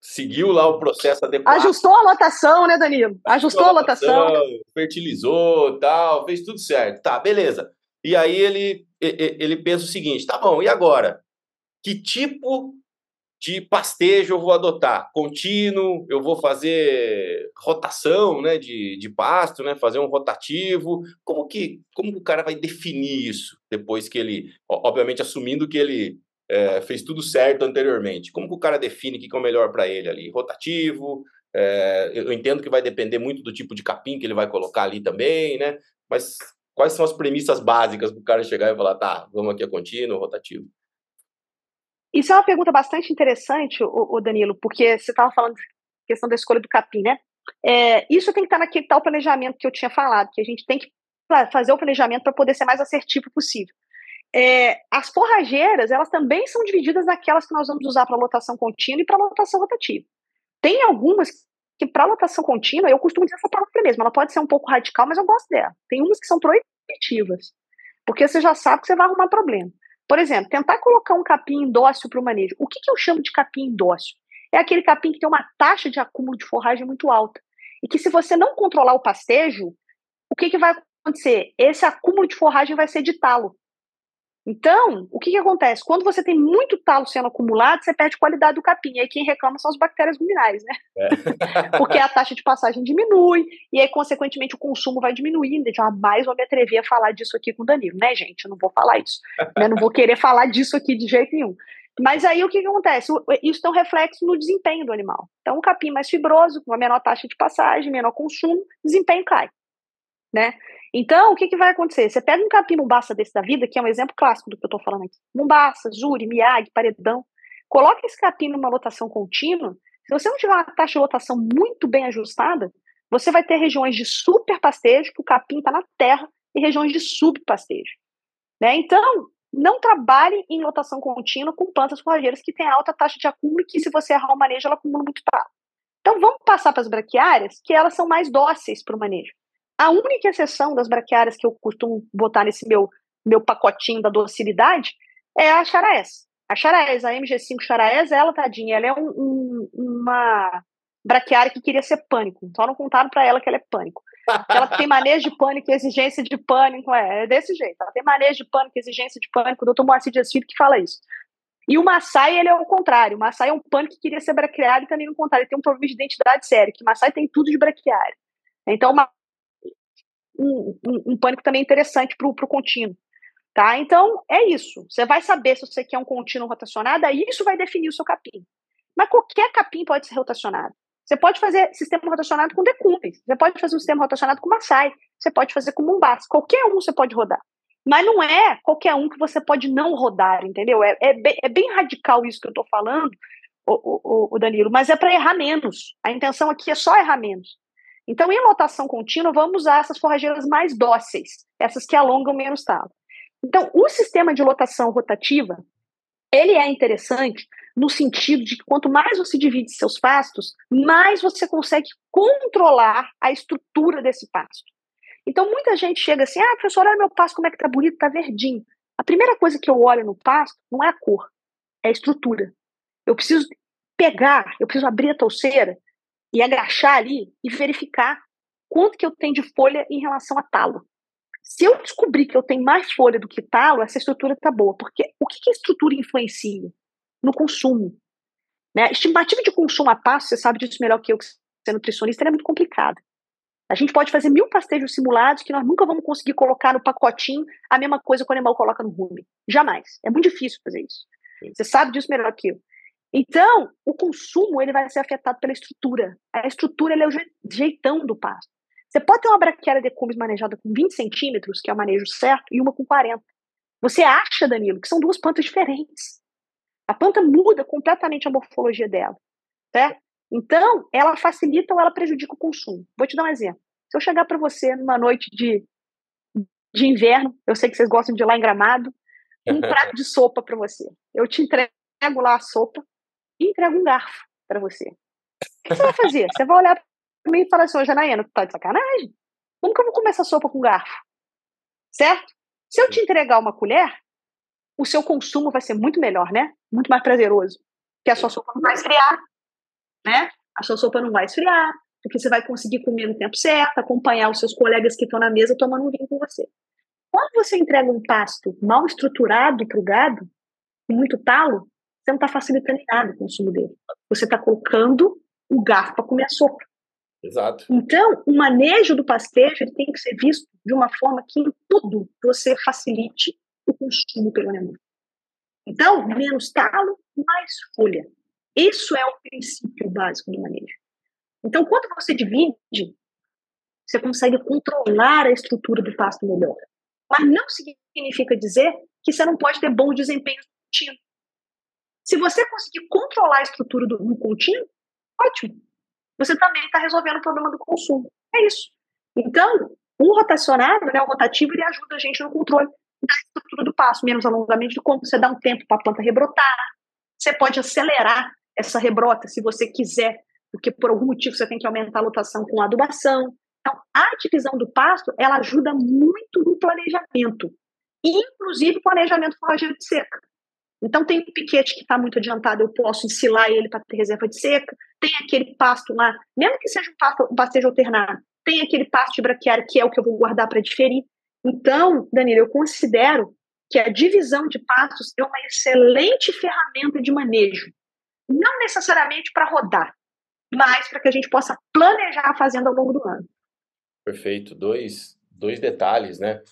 seguiu lá o processo adequado. Ajustou a lotação, né, Danilo? Ajustou, Ajustou a lotação, lotação. Fertilizou, tal, fez tudo certo. Tá, beleza. E aí ele, ele pensa o seguinte, tá bom, e agora? Que tipo de pastejo eu vou adotar? Contínuo, eu vou fazer rotação né, de, de pasto, né, fazer um rotativo. Como que, como que o cara vai definir isso depois que ele, obviamente assumindo que ele é, fez tudo certo anteriormente? Como que o cara define o que é o melhor para ele ali? Rotativo, é, eu entendo que vai depender muito do tipo de capim que ele vai colocar ali também, né? Mas quais são as premissas básicas para o cara chegar e falar, tá, vamos aqui a contínuo, rotativo? Isso é uma pergunta bastante interessante, o, Danilo, porque você estava falando questão da escolha do capim, né? É, isso tem que estar naquele tal planejamento que eu tinha falado, que a gente tem que fazer o planejamento para poder ser mais assertivo possível. É, as forrageiras, elas também são divididas naquelas que nós vamos usar para lotação contínua e para lotação rotativa. Tem algumas que para lotação contínua, eu costumo dizer essa palavra mesmo, ela pode ser um pouco radical, mas eu gosto dela. Tem umas que são proibitivas, porque você já sabe que você vai arrumar problema. Por exemplo, tentar colocar um capim indócil para o manejo. O que, que eu chamo de capim indócil? É aquele capim que tem uma taxa de acúmulo de forragem muito alta. E que se você não controlar o pastejo, o que, que vai acontecer? Esse acúmulo de forragem vai ser de talo. Então, o que, que acontece? Quando você tem muito talo sendo acumulado, você perde qualidade do capim. E aí quem reclama são as bactérias ruminais, né? É. [LAUGHS] Porque a taxa de passagem diminui, e aí, consequentemente, o consumo vai diminuir. Jamais vou me atrever a falar disso aqui com o Danilo, né, gente? Eu não vou falar isso. né? Não vou querer falar disso aqui de jeito nenhum. Mas aí o que, que acontece? Isso tem um reflexo no desempenho do animal. Então, um capim mais fibroso, com uma menor taxa de passagem, menor consumo, desempenho cai. Né? Então, o que, que vai acontecer? Você pega um capim mumbaça desse da vida, que é um exemplo clássico do que eu estou falando aqui. Mumbaça, júri, miag, paredão. Coloca esse capim numa lotação contínua. Se você não tiver uma taxa de lotação muito bem ajustada, você vai ter regiões de super pastejo, que o capim está na terra, e regiões de subpastejo. Né? Então, não trabalhe em lotação contínua com plantas forrageiras que têm alta taxa de acúmulo e que, se você errar o manejo, ela acumula muito prazo. Então, vamos passar para as braquiárias, que elas são mais dóceis para o manejo. A única exceção das braquiárias que eu costumo botar nesse meu, meu pacotinho da docilidade é a charaés. A charaés, a MG5 charaés, ela, tadinha, ela é um, um, uma braquiária que queria ser pânico. Só não contaram para ela que ela é pânico. Ela tem manejo de pânico, exigência de pânico, é, é desse jeito. Ela tem manejo de pânico, exigência de pânico. O doutor Moacir Dias Filho que fala isso. E o Maasai, ele é o contrário. O Maasai é um pânico que queria ser braquiário e também no contrário. Ele tem um problema de identidade sério, que o tem tudo de braquiário. Então, uma, um, um, um, pânico também interessante para o contínuo. Tá? Então, é isso. Você vai saber se você quer um contínuo rotacionado, aí isso vai definir o seu capim. Mas qualquer capim pode ser rotacionado. Você pode fazer sistema rotacionado com decumbens, você pode fazer um sistema rotacionado com Maasai, você pode fazer com Mumbás, qualquer um você pode rodar. Mas não é qualquer um que você pode não rodar, entendeu? É, é, bem, é bem radical isso que eu estou falando, o, o, o, Danilo, mas é para errar menos. A intenção aqui é só errar menos. Então, em lotação contínua, vamos usar essas forrageiras mais dóceis, essas que alongam menos talo. Então, o sistema de lotação rotativa, ele é interessante no sentido de que quanto mais você divide seus pastos, mais você consegue controlar a estrutura desse pasto. Então, muita gente chega assim, ah, professor, olha meu pasto, como é que tá bonito, tá verdinho. A primeira coisa que eu olho no pasto não é a cor, é a estrutura. Eu preciso pegar, eu preciso abrir a touceira e agachar ali e verificar quanto que eu tenho de folha em relação a talo. Se eu descobrir que eu tenho mais folha do que talo, essa estrutura está boa. Porque o que, que a estrutura influencia? No consumo. Né? Estimativa de consumo a passo, você sabe disso melhor que eu, que ser nutricionista, é muito complicado. A gente pode fazer mil pastejos simulados que nós nunca vamos conseguir colocar no pacotinho a mesma coisa que o animal coloca no rume. Jamais. É muito difícil fazer isso. Você sabe disso melhor que eu. Então, o consumo ele vai ser afetado pela estrutura. A estrutura é o jeitão do pasto. Você pode ter uma braquiária de cumes manejada com 20 centímetros, que é o manejo certo, e uma com 40. Você acha, Danilo, que são duas plantas diferentes. A planta muda completamente a morfologia dela. Certo? Então, ela facilita ou ela prejudica o consumo. Vou te dar um exemplo. Se eu chegar para você numa noite de, de inverno, eu sei que vocês gostam de ir lá em Gramado, um [LAUGHS] prato de sopa para você. Eu te entrego lá a sopa e entrego um garfo para você. O que você vai fazer? Você vai olhar mim e fala assim, ô Janaína, tá de sacanagem? Como que eu vou comer essa sopa com garfo? Certo? Se eu te entregar uma colher, o seu consumo vai ser muito melhor, né? Muito mais prazeroso. Porque a sua sopa não vai esfriar, né? A sua sopa não vai esfriar, porque você vai conseguir comer no tempo certo, acompanhar os seus colegas que estão na mesa tomando um vinho com você. Quando você entrega um pasto mal estruturado para o gado, com muito talo, você não está facilitando nada o consumo dele. Você está colocando o garfo para comer a sopa. Exato. Então, o manejo do pastejo ele tem que ser visto de uma forma que em tudo você facilite o consumo pelo animal. Então, menos talo, mais folha. Isso é o princípio básico do manejo. Então, quando você divide, você consegue controlar a estrutura do pasto melhor. Mas não significa dizer que você não pode ter bom desempenho contínuo. Se você conseguir controlar a estrutura do, do ótimo você também está resolvendo o problema do consumo. É isso. Então, o rotacionado, né, o rotativo, ele ajuda a gente no controle da estrutura do passo, menos alongamento de como você dá um tempo para a planta rebrotar. Você pode acelerar essa rebrota se você quiser, porque por algum motivo você tem que aumentar a lotação com adubação. Então, a divisão do pasto, ela ajuda muito no planejamento, inclusive planejamento forrageiro de seca. Então, tem um piquete que está muito adiantado, eu posso ensilar ele para ter reserva de seca. Tem aquele pasto lá, mesmo que seja um, pasto, um pastejo alternado, tem aquele pasto de braquiária que é o que eu vou guardar para diferir. Então, Danilo, eu considero que a divisão de pastos é uma excelente ferramenta de manejo. Não necessariamente para rodar, mas para que a gente possa planejar a fazenda ao longo do ano. Perfeito. Dois, dois detalhes, né?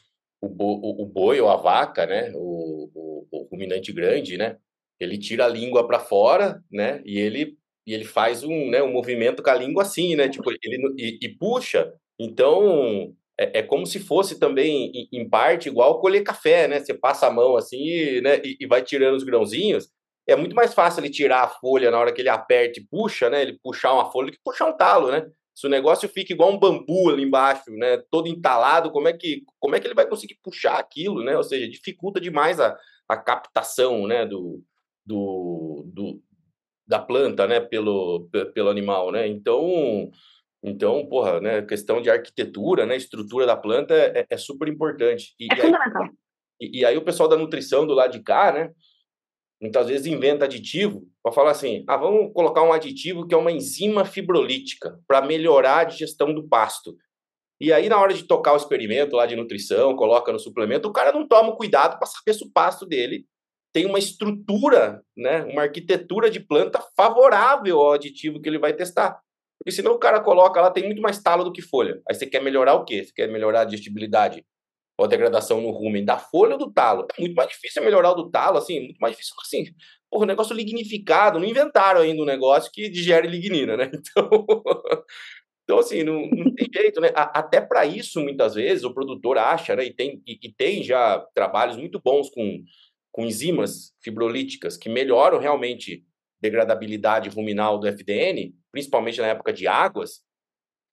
O, bo, o, boi ou a vaca, né, o, o, o ruminante grande, né, ele tira a língua para fora, né, e ele e ele faz um, né, um movimento com a língua assim, né, tipo ele e, e puxa. Então é, é, como se fosse também em, em, parte igual colher café, né? Você passa a mão assim, e, né, e, e vai tirando os grãozinhos. É muito mais fácil ele tirar a folha na hora que ele aperta e puxa, né? Ele puxar uma folha do que puxar um talo, né? Se o negócio fica igual um bambu ali embaixo, né, todo entalado, como é que, como é que ele vai conseguir puxar aquilo, né? Ou seja, dificulta demais a, a captação, né, do, do, do da planta, né, pelo, pelo animal, né? Então, Então, porra, né, questão de arquitetura, né, estrutura da planta é, é super importante. E, é fundamental. Aí, e, e, aí o pessoal da nutrição do lado de cá, né, muitas vezes inventa aditivo para falar assim, ah, vamos colocar um aditivo que é uma enzima fibrolítica para melhorar a digestão do pasto. E aí, na hora de tocar o experimento lá de nutrição, coloca no suplemento, o cara não toma cuidado para saber se o pasto dele tem uma estrutura, né, uma arquitetura de planta favorável ao aditivo que ele vai testar. Porque senão o cara coloca lá, tem muito mais talo do que folha. Aí você quer melhorar o quê? Você quer melhorar a digestibilidade ou a degradação no rumen da folha ou do talo? É muito mais difícil melhorar o do talo, assim, muito mais difícil assim. Porra, o negócio lignificado, não inventaram ainda um negócio que digere lignina, né? [LAUGHS] Então, então assim, não, não tem jeito, né? Até para isso, muitas vezes, o produtor acha, né? E tem, e, e tem já trabalhos muito bons com, com enzimas fibrolíticas que melhoram realmente degradabilidade ruminal do FDN, principalmente na época de águas,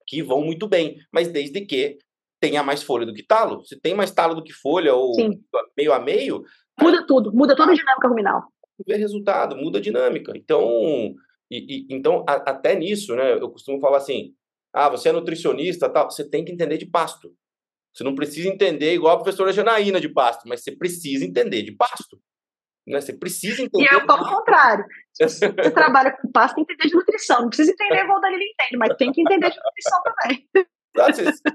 que vão muito bem, mas desde que tenha mais folha do que talo. Se tem mais talo do que folha ou Sim. meio a meio, muda tudo, muda toda a dinâmica ruminal. Vê resultado, muda a dinâmica. Então, e, e, então a, até nisso, né? Eu costumo falar assim: ah, você é nutricionista, tal, você tem que entender de pasto. Você não precisa entender igual a professora Janaína de pasto, mas você precisa entender de pasto. Né? Você precisa entender. E falo o contrário. Se você [LAUGHS] trabalha com pasto, tem que entender de nutrição. Não precisa entender igual o Danilo entende, mas tem que entender de nutrição também. [LAUGHS]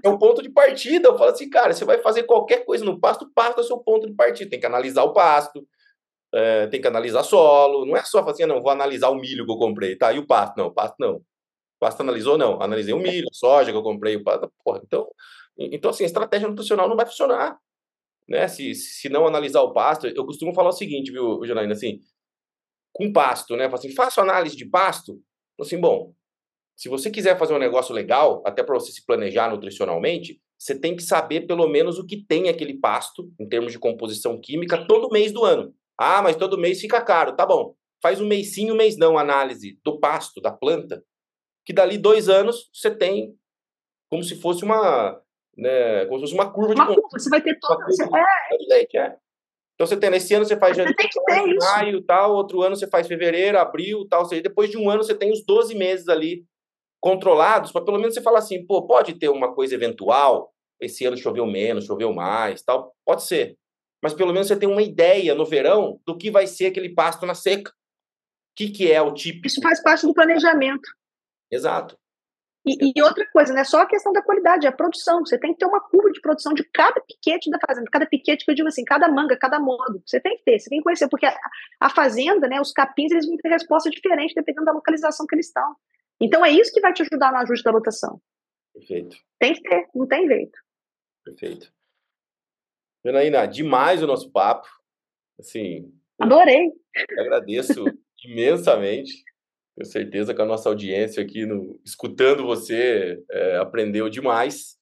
É um ponto de partida. Eu falo assim, cara, você vai fazer qualquer coisa no pasto, pasto é seu ponto de partida. Tem que analisar o pasto, é, tem que analisar solo. Não é só fazer, assim, não, vou analisar o milho que eu comprei, tá? E o pasto? Não, o pasto não. O pasto analisou? Não. Analisei o milho, a soja que eu comprei, o pasto. Porra, então, então, assim, a estratégia nutricional não vai funcionar né? Se, se não analisar o pasto, eu costumo falar o seguinte, viu, Janaína, assim, com pasto, né? Assim, faço análise de pasto, assim, bom, se você quiser fazer um negócio legal, até para você se planejar nutricionalmente, você tem que saber pelo menos o que tem aquele pasto, em termos de composição química, todo mês do ano. Ah, mas todo mês fica caro, tá bom. Faz um mês sim, um mês não, análise do pasto, da planta, que dali dois anos você tem como se fosse uma, né, como se fosse uma curva uma de curva, você vai ter toda. Você, é. leite, é. Então você tem, nesse ano você faz janeiro, maio, tal, outro ano você faz fevereiro, abril, tal, ou seja, depois de um ano você tem os 12 meses ali controlados, para pelo menos você falar assim, pô, pode ter uma coisa eventual, esse ano choveu menos, choveu mais, tal, pode ser. Mas pelo menos você tem uma ideia no verão do que vai ser aquele pasto na seca. O que, que é o típico? Isso faz parte do planejamento. Exato. E, e, outra coisa, não é só a questão da qualidade, é a produção. Você tem que ter uma curva de produção de cada piquete da fazenda, cada piquete que eu digo assim, cada manga, cada modo. Você tem que ter, você tem que conhecer, porque a, a fazenda, né, os capins, eles vão ter resposta diferente dependendo da localização que eles estão. Então é isso que vai te ajudar no ajuste da lotação. Perfeito. Tem que ter, não tem jeito. Perfeito. Janaína, demais o nosso papo. Assim. Adorei. Agradeço [LAUGHS] imensamente. Tenho certeza que a nossa audiência aqui, no, escutando você, é, aprendeu demais.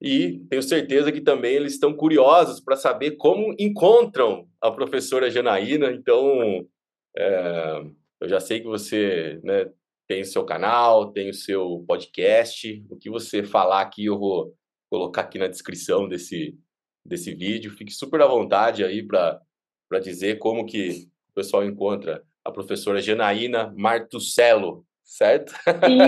E tenho certeza que também eles estão curiosos para saber como encontram a professora Janaína. Então, é, eu já sei que você né, tem o seu canal, tem o seu podcast. O que você falar aqui, eu vou colocar aqui na descrição desse, desse vídeo. Fique super à vontade aí para dizer como que o pessoal encontra a professora Janaína Martucello, certo?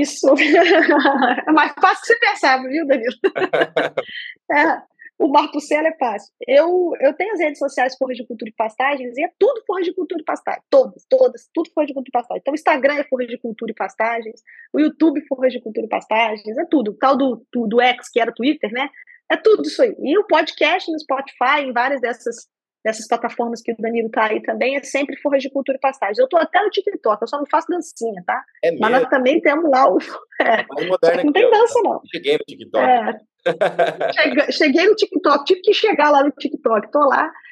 Isso. [LAUGHS] é mais fácil que você percebe, viu, Danilo? [LAUGHS] é, o Martucello é fácil. Eu, eu tenho as redes sociais Forra de Cultura e Pastagens e é tudo Forra de Cultura e Pastagens. Todas, todas, tudo Forra de Cultura e Pastagens. Então o Instagram é Forra de Cultura e Pastagens, o YouTube Forra de Cultura e Pastagens, é tudo. O tal do, do, do X, que era Twitter, né? É tudo isso aí. E o podcast no Spotify, em várias dessas dessas plataformas que o Danilo tá aí também, é sempre Forra de Cultura e Pastagem. Eu tô até no TikTok, eu só não faço dancinha, tá? É Mas nós também temos lá o. [LAUGHS] É, é não tem dança, não. Cheguei no TikTok. É. cheguei, no TikTok, tive que chegar lá no TikTok, tô lá. [LAUGHS]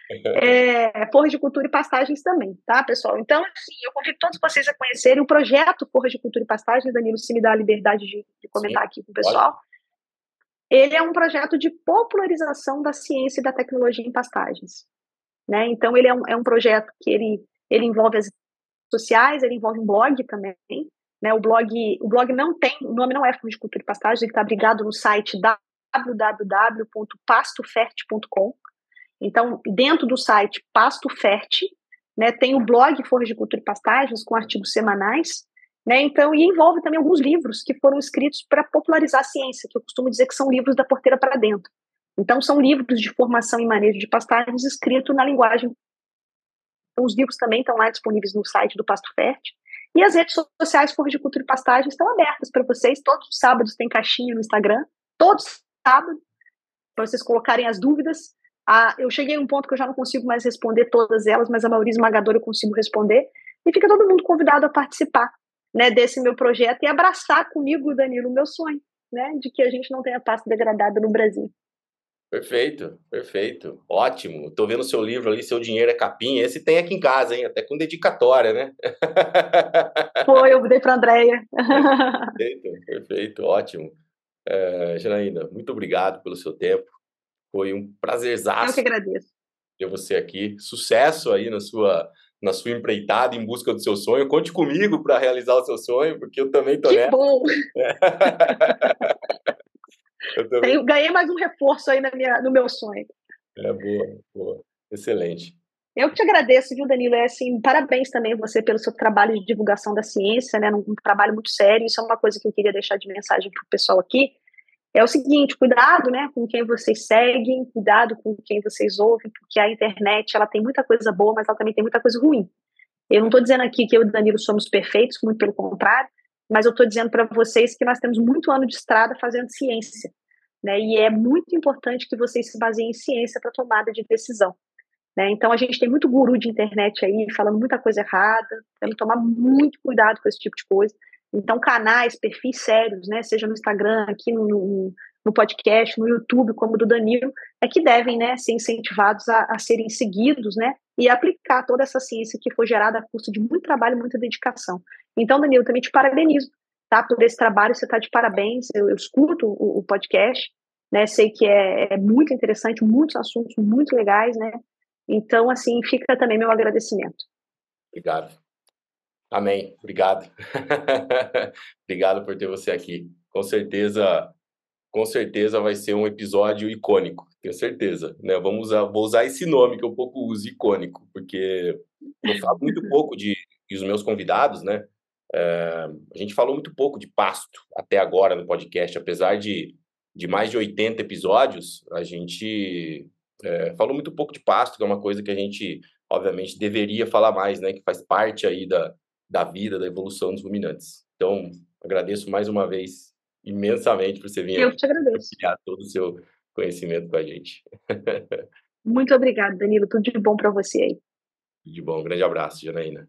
É, Forra de Cultura e Pastagens também, tá, pessoal? Então, assim, eu convido todos vocês a conhecerem o projeto Forra de Cultura e Pastagens. Danilo, se me dá a liberdade de, de comentar Sim, aqui com o pessoal. Pode. Ele é um projeto de popularização da ciência e da tecnologia em pastagens. Né? Então, ele é um, é um projeto que ele, ele envolve as sociais, ele envolve um blog também. Né? O, blog, o blog não tem, o nome não é Fundo de Cultura e Pastagens, ele está abrigado no site www.pastoferte.com. Então, dentro do site Pasto né, tem o blog Forra de Cultura e Pastagens, com artigos semanais, Né? Então, e envolve também alguns livros que foram escritos para popularizar a ciência, que eu costumo dizer que são livros da porteira para dentro. Então, são livros de formação e manejo de pastagens escritos na linguagem. Os livros também estão lá disponíveis no site do Pasto Fértil. E as redes sociais por Horticultura e Pastagem estão abertas para vocês. Todos os sábados tem caixinha no Instagram. Todos sábados, para vocês colocarem as dúvidas. Ah, eu cheguei a um ponto que eu já não consigo mais responder todas elas, mas a maioria esmagadora eu consigo responder. E fica todo mundo convidado a participar né, desse meu projeto e abraçar comigo, Danilo, o meu sonho, né, de que a gente não tenha pasta degradada no Brasil. Perfeito, perfeito. Ótimo. Tô vendo seu livro ali, Seu Dinheiro é Capim. Esse tem aqui em casa, hein? Até com dedicatória, né? [LAUGHS] Foi, eu dei para Andréia. Perfeito, perfeito, ótimo. É, Janaína, muito obrigado pelo seu tempo. Foi um prazerzaço. Eu que agradeço. Ter você aqui. Sucesso aí na sua na sua empreitada em busca do seu sonho. Conte comigo para realizar o seu sonho, porque eu também tô que nessa. bom! [LAUGHS] Tenho, ganhei mais um reforço aí na minha, no meu sonho. É, boa, boa. Excelente. Eu que te agradeço, viu, Danilo? É assim, parabéns também você pelo seu trabalho de divulgação da ciência, né? Um trabalho muito sério. Isso é uma coisa que eu queria deixar de mensagem para o pessoal aqui é o seguinte, cuidado, né, com quem vocês seguem, cuidado com quem vocês ouvem, porque a internet, ela tem muita coisa boa, mas ela também tem muita coisa ruim. Eu não estou dizendo aqui que eu e o Danilo somos perfeitos, muito pelo contrário, mas eu estou dizendo para vocês que nós temos muito ano de estrada fazendo ciência, né, e é muito importante que vocês se baseiem em ciência para tomada de decisão. Né? Então a gente tem muito guru de internet aí falando muita coisa errada, temos que tomar muito cuidado com esse tipo de coisa. Então, canais, perfis sérios, né, seja no Instagram, aqui no, no, podcast, no YouTube, como o do Danilo, é que devem né, ser incentivados a, a, serem seguidos né, e aplicar toda essa ciência que foi gerada a custo de muito trabalho e muita dedicação. Então, Danilo, também te parabenizo tá, por esse trabalho, você está de parabéns, eu, eu escuto o, o, podcast, né, sei que é, é muito interessante, muitos assuntos muito legais, né, então, assim, fica também meu agradecimento. Obrigado. Amém. Obrigado. [LAUGHS] Obrigado por ter você aqui. Com certeza, com certeza vai ser um episódio icônico. Tenho certeza. Né? Vamos usar, vou usar esse nome que eu pouco uso, icônico, porque eu falo muito [LAUGHS] pouco de e os meus convidados, né? É, a gente falou muito pouco de pasto até agora no podcast, apesar de, de mais de 80 episódios, a gente é, falou muito pouco de pasto, que é uma coisa que a gente, obviamente, deveria falar mais, né? Que faz parte aí da, da vida, da evolução dos ruminantes. Então, agradeço mais uma vez imensamente por você vir Eu te agradeço. compartilhar todo o seu conhecimento com a gente. [LAUGHS] Muito obrigada, Danilo. Tudo de bom para você aí. Tudo de bom. Um grande abraço, Janaína.